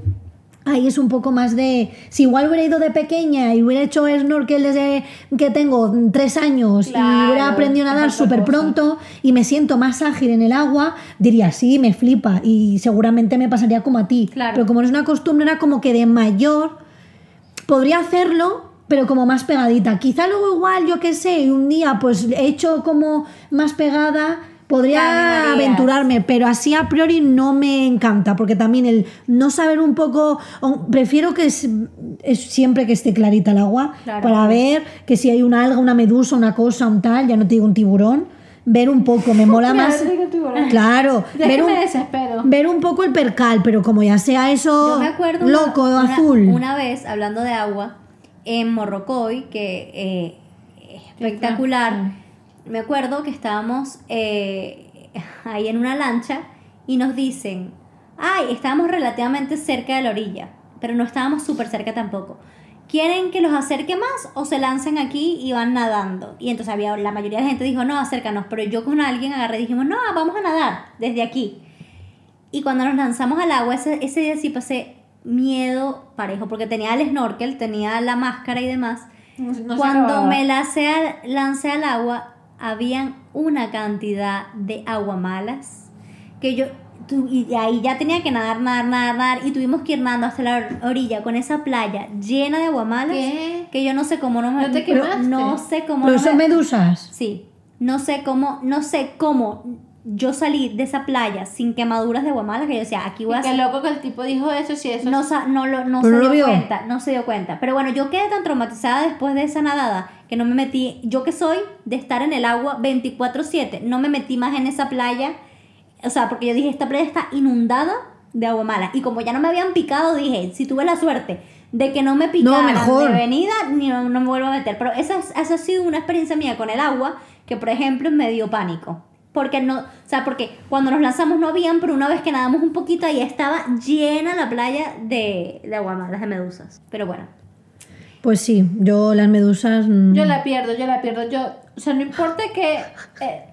Ahí es un poco más de. Si igual hubiera ido de pequeña y hubiera hecho snorkel desde que tengo tres años y Claro, hubiera aprendido a nadar súper pronto y me siento más ágil en el agua, diría sí, me flipa y seguramente me pasaría como a ti. Claro. Pero como no es una costumbre, era como que de mayor podría hacerlo, pero como más pegadita. Quizá luego igual, yo qué sé, un día pues he hecho como más pegada, podría aventurarme, pero así a priori no me encanta, porque también el no saber un poco, prefiero que es, es siempre que esté clarita el agua, Claro. para ver que si hay una alga, una medusa, una cosa, un tal, ya no te digo un tiburón, ver un poco, me mola más. Claro, ver un, ver un poco el percal, pero como ya sea eso Yo me acuerdo una- loco, una, azul. Una vez, hablando de agua, en Morrocoy, que eh, es espectacular, me acuerdo que estábamos eh, ahí en una lancha y nos dicen, ay, estábamos relativamente cerca de la orilla, pero no estábamos súper cerca tampoco. ¿Quieren que los acerque más o se lancen aquí y van nadando? Y entonces había, la mayoría de la gente dijo, no, acércanos, pero yo con alguien agarré y dijimos, no, vamos a nadar desde aquí. Y cuando nos lanzamos al agua, ese, ese día sí pasé miedo parejo, porque tenía el snorkel, tenía la máscara y demás. No no Cuando me lancé al, lancé al agua, habían una cantidad de aguamalas que yo... tu- y ahí ya tenía que nadar, nadar, nadar, nadar, y tuvimos que ir nadando hasta la or- orilla con esa playa llena de aguamalas ¿Qué? que yo no sé cómo no me... ¿No te quemaste? No sé cómo Pero no son me- medusas. Sí, no sé cómo, no sé cómo yo salí de esa playa sin quemaduras de guamala que yo decía, aquí voy a qué loco que el tipo dijo eso, sí, eso. No, sa- no, lo, no se dio cuenta, no se dio cuenta. Pero bueno, yo quedé tan traumatizada después de esa nadada que no me metí, yo que soy de estar en el agua 24/7, no me metí más en esa playa, o sea, porque yo dije, esta playa está inundada de agua mala. Y como ya no me habían picado, dije, si tuve la suerte de que no me picaran mejor. de venida, ni no, no me vuelvo a meter. Pero esa, es- esa ha sido una experiencia mía con el agua que, por ejemplo, me dio pánico. Porque no, o sea, porque cuando nos lanzamos no habían, pero una vez que nadamos un poquito ahí estaba llena la playa de, de aguamalas, de medusas. Pero bueno, Pues sí, yo las medusas. mm, Yo la pierdo, yo la pierdo. Yo, o sea, no importa que eh,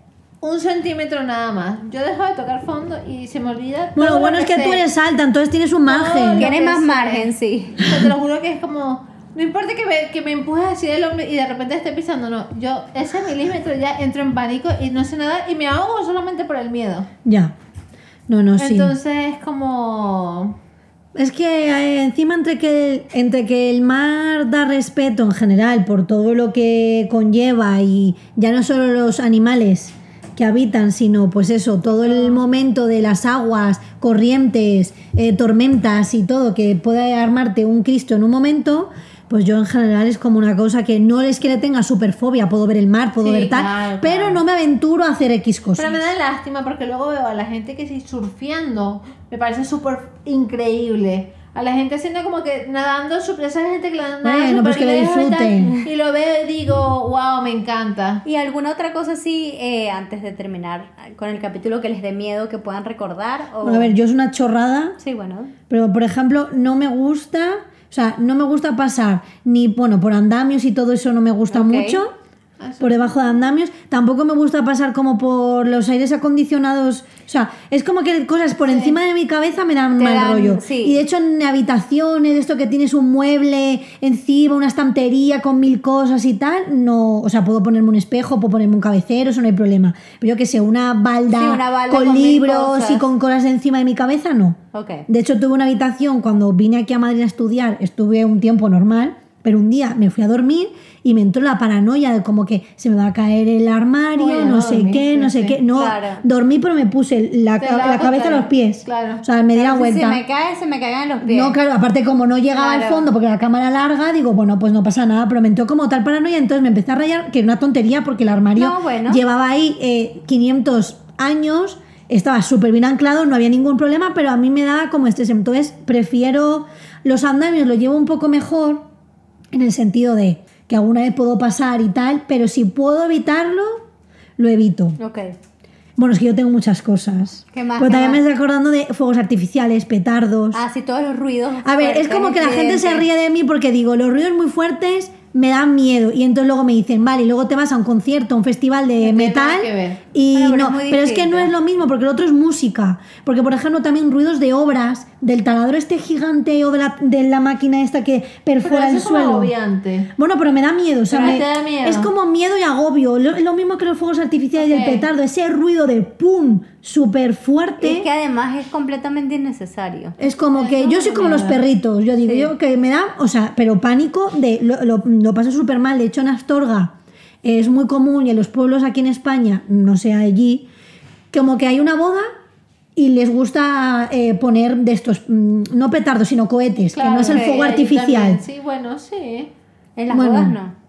un centímetro nada más. Yo dejo de tocar fondo y se me olvida. Bueno, todo lo bueno es que sé. tú eres alta, entonces tienes un margen. Lo tiene que más sé. margen, sí. O sea, te lo juro que es como. No importa que me, que me empujes así del hombre y de repente esté pisando, no. Yo, ese milímetro ya entro en pánico y no sé nada y me ahogo solamente por el miedo. Ya. No, no, sí. Entonces es como. Es que eh, encima entre que, entre que el mar da respeto en general por todo lo que conlleva y ya no solo los animales que habitan, sino pues eso, todo el momento de las aguas, corrientes, eh, tormentas y todo, que puede armarte un Cristo en un momento, pues yo en general es como una cosa que no es que le tenga superfobia, puedo ver el mar, puedo Sí, ver tal, claro, pero claro. no me aventuro a hacer X cosas. Pero me da lástima porque luego veo a la gente que sí surfeando, me parece súper increíble. A la gente haciendo como que nadando, súper- esa gente que la nada Bueno, pues que tal, disfruten. Y lo veo y digo, wow, me encanta. ¿Y alguna otra cosa así, eh, antes de terminar con el capítulo que les dé miedo que puedan recordar? O... Bueno, a ver, yo es una chorrada, Sí, bueno. pero por ejemplo, no me gusta, o sea, no me gusta pasar ni, bueno, por andamios y todo eso no me gusta mucho. Ah. Por debajo de andamios, tampoco me gusta pasar como por los aires acondicionados. O sea, es como que cosas por encima de mi cabeza me dan Te mal dan- rollo. sí. Y de hecho, en habitaciones, esto que tienes un mueble encima, una estantería con mil cosas y tal, no. O sea, puedo ponerme un espejo, puedo ponerme un cabecero, eso no hay problema. Pero yo que sé, una balda, Sí, una balda con, con libros y con cosas encima de mi cabeza, no. Ok. De hecho, tuve una habitación cuando vine aquí a Madrid a estudiar, estuve un tiempo normal, pero un día me fui a dormir y me entró la paranoia de como que se me va a caer el armario, no sé qué, no sé qué. No, Claro. dormí, pero me puse la, la la cabeza a los pies. claro. O sea, me di la Pero si vuelta. se me cae, se me caigan en los pies. No, claro, aparte como no llegaba al fondo porque la cámara larga, digo, bueno, pues no pasa nada, pero me entró como tal paranoia, entonces me empecé a rayar, que era una tontería porque el armario No, bueno. llevaba ahí eh, 500 años, estaba súper bien anclado, no había ningún problema, pero a mí me daba como estrés, entonces prefiero los andamios, lo llevo un poco mejor en el sentido de que alguna vez puedo pasar y tal, pero si puedo evitarlo, lo evito. Ok. Bueno, es que yo tengo muchas cosas. ¿Qué más, Pero también me estoy acordando de fuegos artificiales, petardos. Ah, sí, todos los ruidos. A ver, es como que la gente se ríe de mí porque digo, los ruidos muy fuertes me dan miedo. Y entonces luego me dicen, vale, y luego te vas a un concierto, a un festival de metal. nada que ver. Y Bueno, pero no, es pero es que no es lo mismo, porque el otro es música. Porque, por ejemplo, también ruidos de obras, del taladro este gigante o de la, de la máquina esta que Pero perfora eso el es como suelo. agobiante. Bueno, pero me da miedo, o sea, me- te da miedo. es como miedo y agobio. Lo, lo mismo que los fuegos artificiales y Ok. el petardo, ese ruido de pum, súper fuerte. Es que además es completamente innecesario. Es como que yo soy como los perritos, yo digo, Sí. yo que me da, o sea, pero pánico de, lo, lo, lo paso súper mal, de hecho en Astorga es muy común y en los pueblos aquí en España, no sé allí, como que hay una boda y les gusta eh, poner de estos, mm, no petardos, sino cohetes, que no es el fuego ahí artificial. también. Sí, bueno, sí. En las Bueno. bodas no.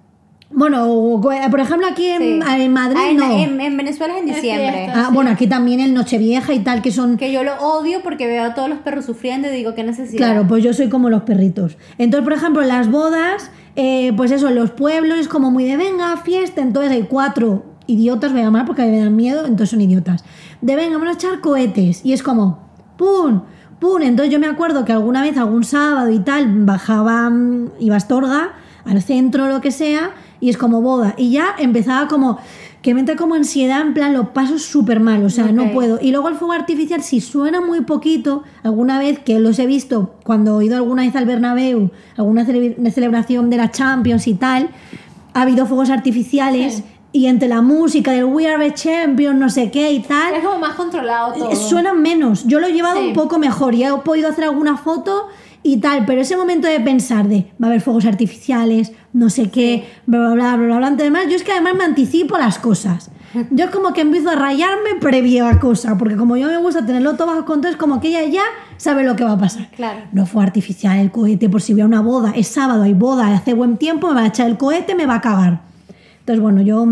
Bueno, co- por ejemplo aquí en, Sí. en Madrid Ah, en, no. en- en Venezuela es en Es diciembre. fiesta. Ah, bueno, aquí también el Nochevieja y tal, que son Que yo lo odio porque veo a todos los perros sufriendo y digo, ¿qué necesidad? Claro, pues yo soy como los perritos. Entonces, por ejemplo, en las bodas, eh, pues eso, en los pueblos es como muy de venga, fiesta. Entonces hay cuatro idiotas, voy a llamar porque me dan miedo, entonces son idiotas. De venga, vamos a echar cohetes. Y es como, ¡pum! ¡pum! Entonces yo me acuerdo que alguna vez, algún sábado y tal, bajaba, mm, iba a Astorga, al centro o lo que sea, y es como boda. Y ya empezaba como que me entra como ansiedad, en plan, lo paso súper mal, o sea, no puedo. Y luego el fuego artificial, si suena muy poquito, alguna vez que los he visto cuando he ido alguna vez al Bernabéu, alguna cele- celebración de la Champions y tal, ha habido fuegos artificiales Sí. Y entre la música del We Are the Champions, no sé qué y tal, Es como más controlado todo. eh, suenan menos. Yo lo he llevado Sí. un poco mejor y he podido hacer alguna foto y tal, pero ese momento de pensar de va a haber fuegos artificiales, no sé qué, bla, bla, bla, bla, bla, bla. Además, yo es que además me anticipo las cosas. Yo es como que empiezo a rayarme previo a cosa, porque como yo me gusta tenerlo todo bajo control, es como que ella ya sabe lo que va a pasar. Claro. No fue artificial el cohete por si hubiera una boda, es sábado, hay boda, hace buen tiempo, me va a echar el cohete, me va a cagar. Entonces, bueno, yo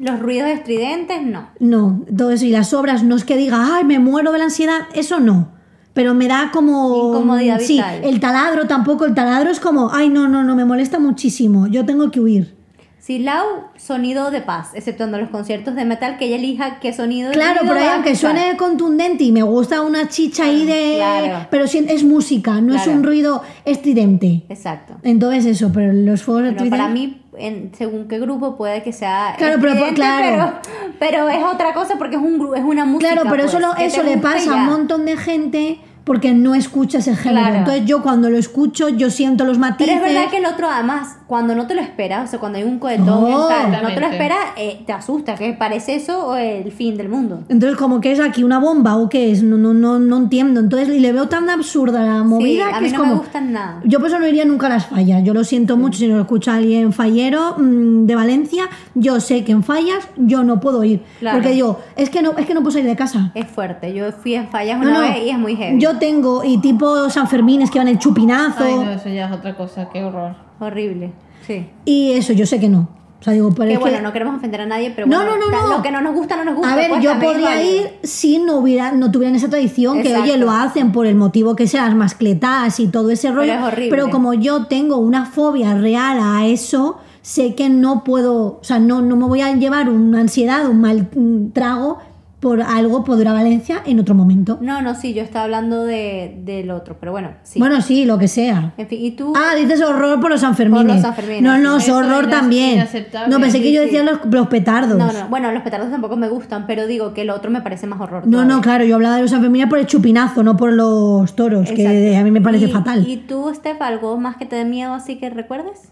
Los ruidos estridentes, no. no, eso. Y las obras no es que diga, ay, me muero de la ansiedad, eso no. Pero me da como. Incomodidad Sí, vital. el taladro tampoco. El taladro es como, ay, no, no, no, me molesta muchísimo. Yo tengo que huir. Si Lau, sonido de paz, exceptuando los conciertos de metal, que ella elija qué sonido Claro, pero aunque suene contundente y me gusta una chicha ahí de. Claro. Pero es música, no es un ruido estridente. Exacto. Entonces, eso, pero los fuegos Bueno, para mí, en, según qué grupo puede que sea. Claro, pero- claro. Pero, pero es otra cosa porque es, un, es una música. Claro, pero eso, pues, eso le pasa a un montón de gente porque no escucha ese género. Claro. Entonces, yo cuando lo escucho, yo siento los Pero matices. es verdad que el otro, además, cuando no te lo esperas, o sea, cuando hay un cohetón, No. tal, no te lo esperas, eh, te asusta, que parece eso o el fin del mundo. Entonces, como que es aquí una bomba o qué es, no, no, no, no entiendo. Entonces, y le veo tan absurda la movida sí, a que mí es no como. me gustan nada. Yo por eso no iría nunca a las fallas. Yo lo siento mucho si no lo escucha alguien fallero mm, de Valencia. Yo sé que en fallas yo no puedo ir. Claro. Porque digo, es que no, es que no puedo salir de casa. Es fuerte. Yo fui en fallas No, una no. vez y es muy heavy. Yo tengo, y tipo San Fermín, es que van el chupinazo. Ay, no, eso ya es otra cosa, qué horror. Horrible. Sí. Y eso, yo sé que no. O sea, digo, pero Que es que- bueno, no queremos ofender a nadie, pero No, bueno, no, no, no. lo que no nos gusta, no nos gusta. A ver, pues, yo podría ir si no hubiera, no tuvieran esa tradición, que oye, Exacto. lo hacen por el motivo que sea, las mascletas y todo ese rollo. es horrible. Pero como yo tengo una fobia real a eso, sé que no puedo, o sea, no, no me voy a llevar una ansiedad, un mal mm, trago por algo, a Valencia en otro momento. No, no, sí, yo estaba hablando de, del otro, pero bueno, sí. Bueno, sí, lo que sea. en fin, y tú. Ah, dices horror por los Sanfermines. Por los Sanfermines, No, no, es horror también. No, pensé que sí, yo sí. decía los, los petardos. no, no, bueno, los petardos tampoco me gustan, pero digo que el otro me parece más horror. No, todavía. no, claro, yo hablaba de los Sanfermines por el chupinazo, no por los toros, que a mí me parece Y- fatal. ¿Y tú, Steph, algo más que te dé miedo así que recuerdes?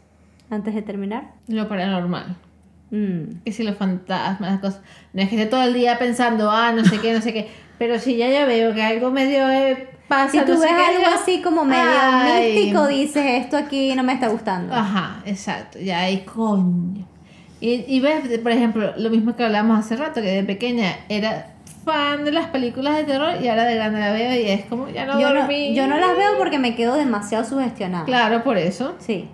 Antes de terminar. Lo paranormal. Mm. Que si los fantasmas, las cosas. No es que esté todo el día pensando, ah, no sé qué, no sé qué. Pero si ya ya veo que algo medio eh, pasa. Si tú no sé ves qué, algo así como medio Ay. místico, dices, esto aquí no me está gustando. Ajá, exacto. Ya hay coño. Y, y ves, por ejemplo, lo mismo que hablamos hace rato, que de pequeña era fan de las películas de terror y ahora de grande la veo y es como, ya no yo, no, dormí. yo no las veo porque me quedo demasiado sugestionada. Claro, por eso. Sí.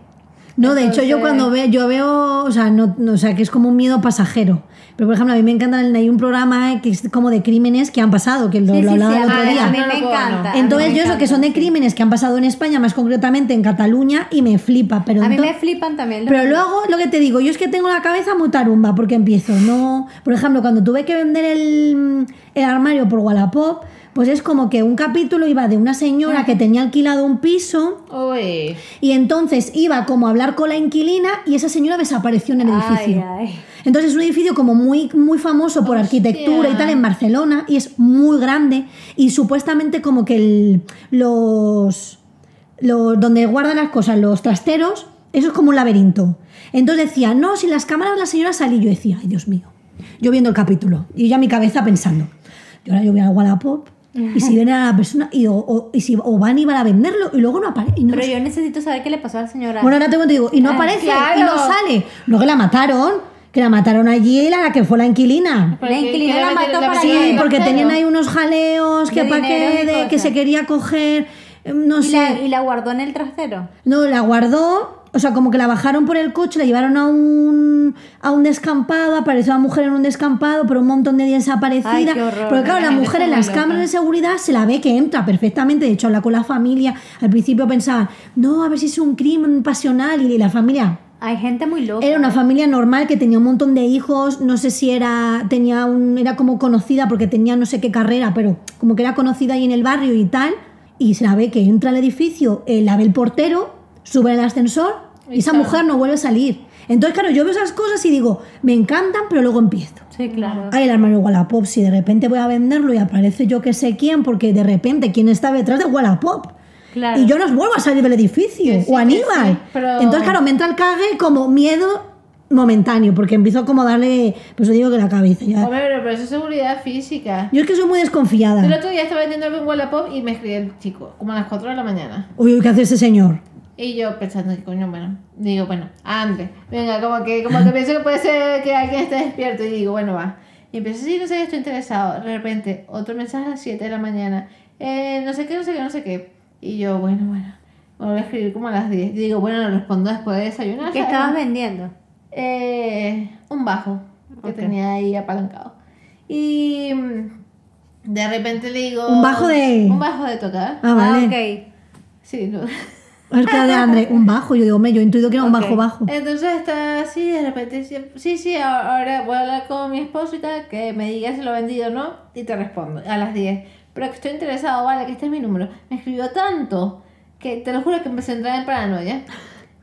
No, de hecho yo cuando veo, yo veo, o sea, no, no, o sea, que es como un miedo pasajero. Pero por ejemplo, a mí me encanta, hay un programa que es como de crímenes que han pasado, que lo, Sí, lo hablaba sí, el otro a mí- día. A mí me encanta. Entonces me yo eso que son de crímenes que han pasado en España, más concretamente en Cataluña, y me flipa. Pero A mí me flipan también. Pero luego lo que te digo, yo es que tengo la cabeza muy tarumba porque empiezo, no. Por ejemplo, cuando tuve que vender el, el armario por Wallapop, pues es como que un capítulo iba de una señora que tenía alquilado un piso Uy. y entonces iba como a hablar con la inquilina y esa señora desapareció en el edificio. Ay, ay. Entonces es un edificio como muy, muy famoso por arquitectura y tal en Barcelona y es muy grande y supuestamente como que el- los, los donde guardan las cosas, los trasteros, eso es como un laberinto. Entonces decía, no, si las cámaras la señora salí, yo decía, ay Dios mío, yo viendo el capítulo y ya mi cabeza pensando, yo ahora yo voy a Wallapop y si viene a la persona y, o, o- y si, o van y van a venderlo y luego no aparece. no Pero yo necesito saber qué le pasó a la señora. bueno, ahora te cuento, digo, y no Ah, aparece, claro. y no sale. No que la mataron, que la mataron allí la que fue la inquilina. La inquilina la mató para Sí, porque tenían ahí unos jaleos que que, de- que se quería coger, no y, sé. la, y la guardó en el trastero. No, la guardó, o sea, como que la bajaron por el coche, la llevaron a un, a un descampado, apareció la mujer en un descampado, pero un montón de días desaparecida. Ay, qué horror. Porque claro, La mujer en las loca. cámaras de seguridad se la ve que entra perfectamente. De hecho, habla con la familia. Al principio pensaba, no, a ver si es un crimen pasional. Y la familia, Hay gente muy loca. era una familia normal que tenía un montón de hijos, no sé si era tenía un era como conocida porque tenía no sé qué carrera, pero como que era conocida ahí en el barrio y tal, y se la ve que entra al edificio, eh, la ve el portero, sube al ascensor y esa mujer no vuelve a salir. Entonces, claro, yo veo esas cosas y digo, me encantan, pero luego empiezo. Sí, claro. Ay, el armario Wallapop, si de repente voy a venderlo y aparece yo que sé quién, porque de repente quién está detrás de Wallapop. Claro. Y yo no vuelvo a salir del edificio. Sí, o Aníbal. sí, pero- Entonces, claro, me entra el cague como miedo momentáneo, porque empiezo como a darle, pues digo que la cabeza ya. Hombre, pero, pero eso es seguridad física. Yo es que soy muy El desconfiada. otro día estaba vendiendo algo en Wallapop y me escribió el chico, como a las 4 de la mañana. Uy, ¿qué hace ese señor? Y yo pensando que coño, bueno, digo, bueno, ande, venga, como que, como que pienso que puede ser que alguien esté despierto y digo, bueno, va. Y empiezo, sí, no sé, estoy interesado. De repente, otro mensaje a las 7 de la mañana, eh, no sé qué, no sé qué, no sé qué. Y yo, bueno, bueno, voy a escribir como a las 10. Y digo, bueno, lo respondo después de desayunar. ¿Qué ¿sabes? estabas vendiendo? Eh, un bajo que tenía ahí apalancado. Y mm, de repente le digo... ¿Un bajo de- Un bajo de tocar. Ah, vale. ok. Sí, no. Que de André, un bajo. Yo digo, me, yo intuido que era un Ok. bajo bajo. Entonces está así, de repente sí, sí, ahora voy a hablar con mi esposo y tal, que me diga si lo he vendido o no, y te respondo a las 10. Pero que estoy interesado, vale, que este es mi número. Me escribió tanto que te lo juro que empecé a entrar en paranoia.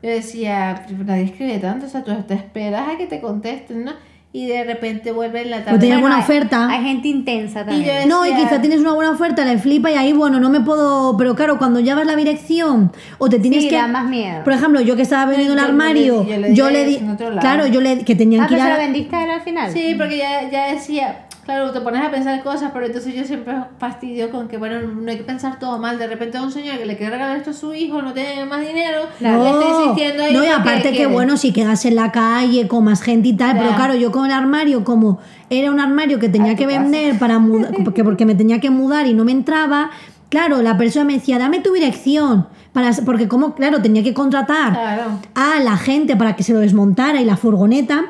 Yo decía, "Pero nadie escribe tanto, o sea, tú te esperas a que te contesten, ¿no? Y de repente vuelve en la tarde. Pues tenía Bueno, buena hay- oferta. Hay gente intensa Y también. yo- No, y decía- quizá tienes una buena oferta, le flipa y ahí, bueno, no me puedo. Pero claro, cuando llevas la dirección o te tienes Sí, que. da más miedo. Por ejemplo, yo que estaba vendiendo el yo le armario, di- yo le yo di le di. Claro, yo le. Que tenían Ah, que ir a. vendiste a él al final. Sí, porque ya, ya decía, claro, te pones a pensar cosas, pero entonces yo siempre fastidio con que, bueno, no hay que pensar todo mal. De repente a un señor que le quiere regalar esto a su hijo, no tiene más dinero, Claro. le estoy insistiendo ahí. No, y aparte que, bueno, si quedas en la calle con más gente y tal, pero claro, yo con el armario, como era un armario que tenía que vender para mudar, porque, porque me tenía que mudar y no me entraba, claro, la persona me decía, dame tu dirección. Para, porque como, claro, tenía que contratar Claro. a la gente para que se lo desmontara y la furgoneta.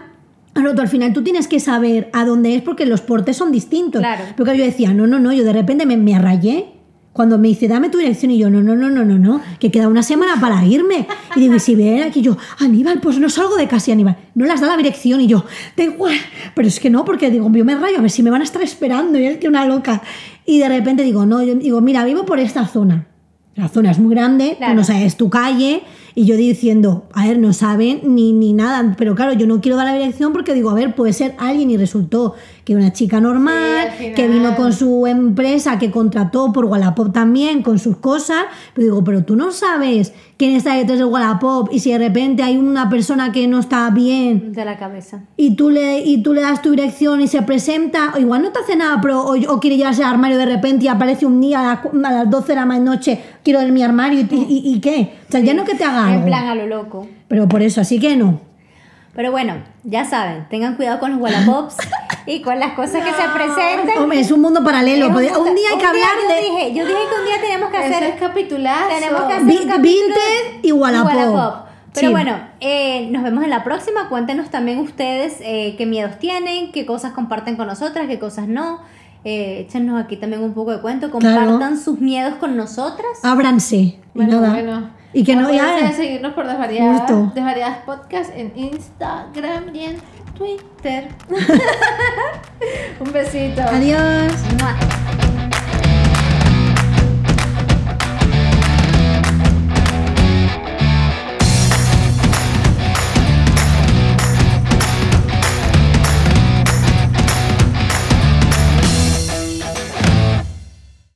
Tú al final tú tienes que saber a dónde es porque los portes son distintos. Claro. Porque yo decía, no, no, no, yo de repente me, me rayé. Cuando me dice, dame tu dirección, y yo, no, no, no, no, no, no, que queda una semana para irme. Y digo, y si viene aquí, yo, Aníbal, pues no salgo de casa, y Aníbal, no las da la dirección, y yo, da igual, pero es que no, porque digo, yo me rayo, a ver si me van a estar esperando, y es que una loca. Y de repente digo, no, yo digo, mira, vivo por esta zona. La zona es muy grande, Claro. tú no sabes tu calle, y yo diciendo, a ver, no saben ni, ni nada, pero claro, yo no quiero dar la dirección porque digo, a ver, puede ser alguien y resultó que una chica normal, Sí, que vino con su empresa, que contrató por Wallapop también, con sus cosas, pero digo, pero tú no sabes quién está detrás de Wallapop y si de repente hay una persona que no está bien De la cabeza. y tú le, y tú le das tu dirección y se presenta, o igual no te hace nada, pero o, o quiere llevarse al armario de repente y aparece un día a, las a las 12 de la noche, quiero ver mi armario y, y- y qué. O sea, ya no que te haga En algo. plan a lo loco. Pero por eso, así que no. Pero bueno, ya saben, tengan cuidado con los Wallapops y con las cosas que se presenten. Hombre, es un mundo paralelo. Es un día hay que hablar yo de Dije, yo dije que un día tenemos que hacer es capitulazo. Tenemos que hacer Vi- un capítulo Vinted y Wallapop. Pero Sí. bueno, eh, nos vemos en la próxima. Cuéntenos también ustedes eh, qué miedos tienen, qué cosas comparten con nosotras, qué cosas no. Eh, échenos aquí también un poco de cuento. Compartan Claro. sus miedos con nosotras. ábranse. y Bueno, nada. bueno. Y que no, Acuérdense ya. seguirnos por desvariadas, desvariadas podcast en Instagram y en Twitter. Un besito. Adiós. Mua.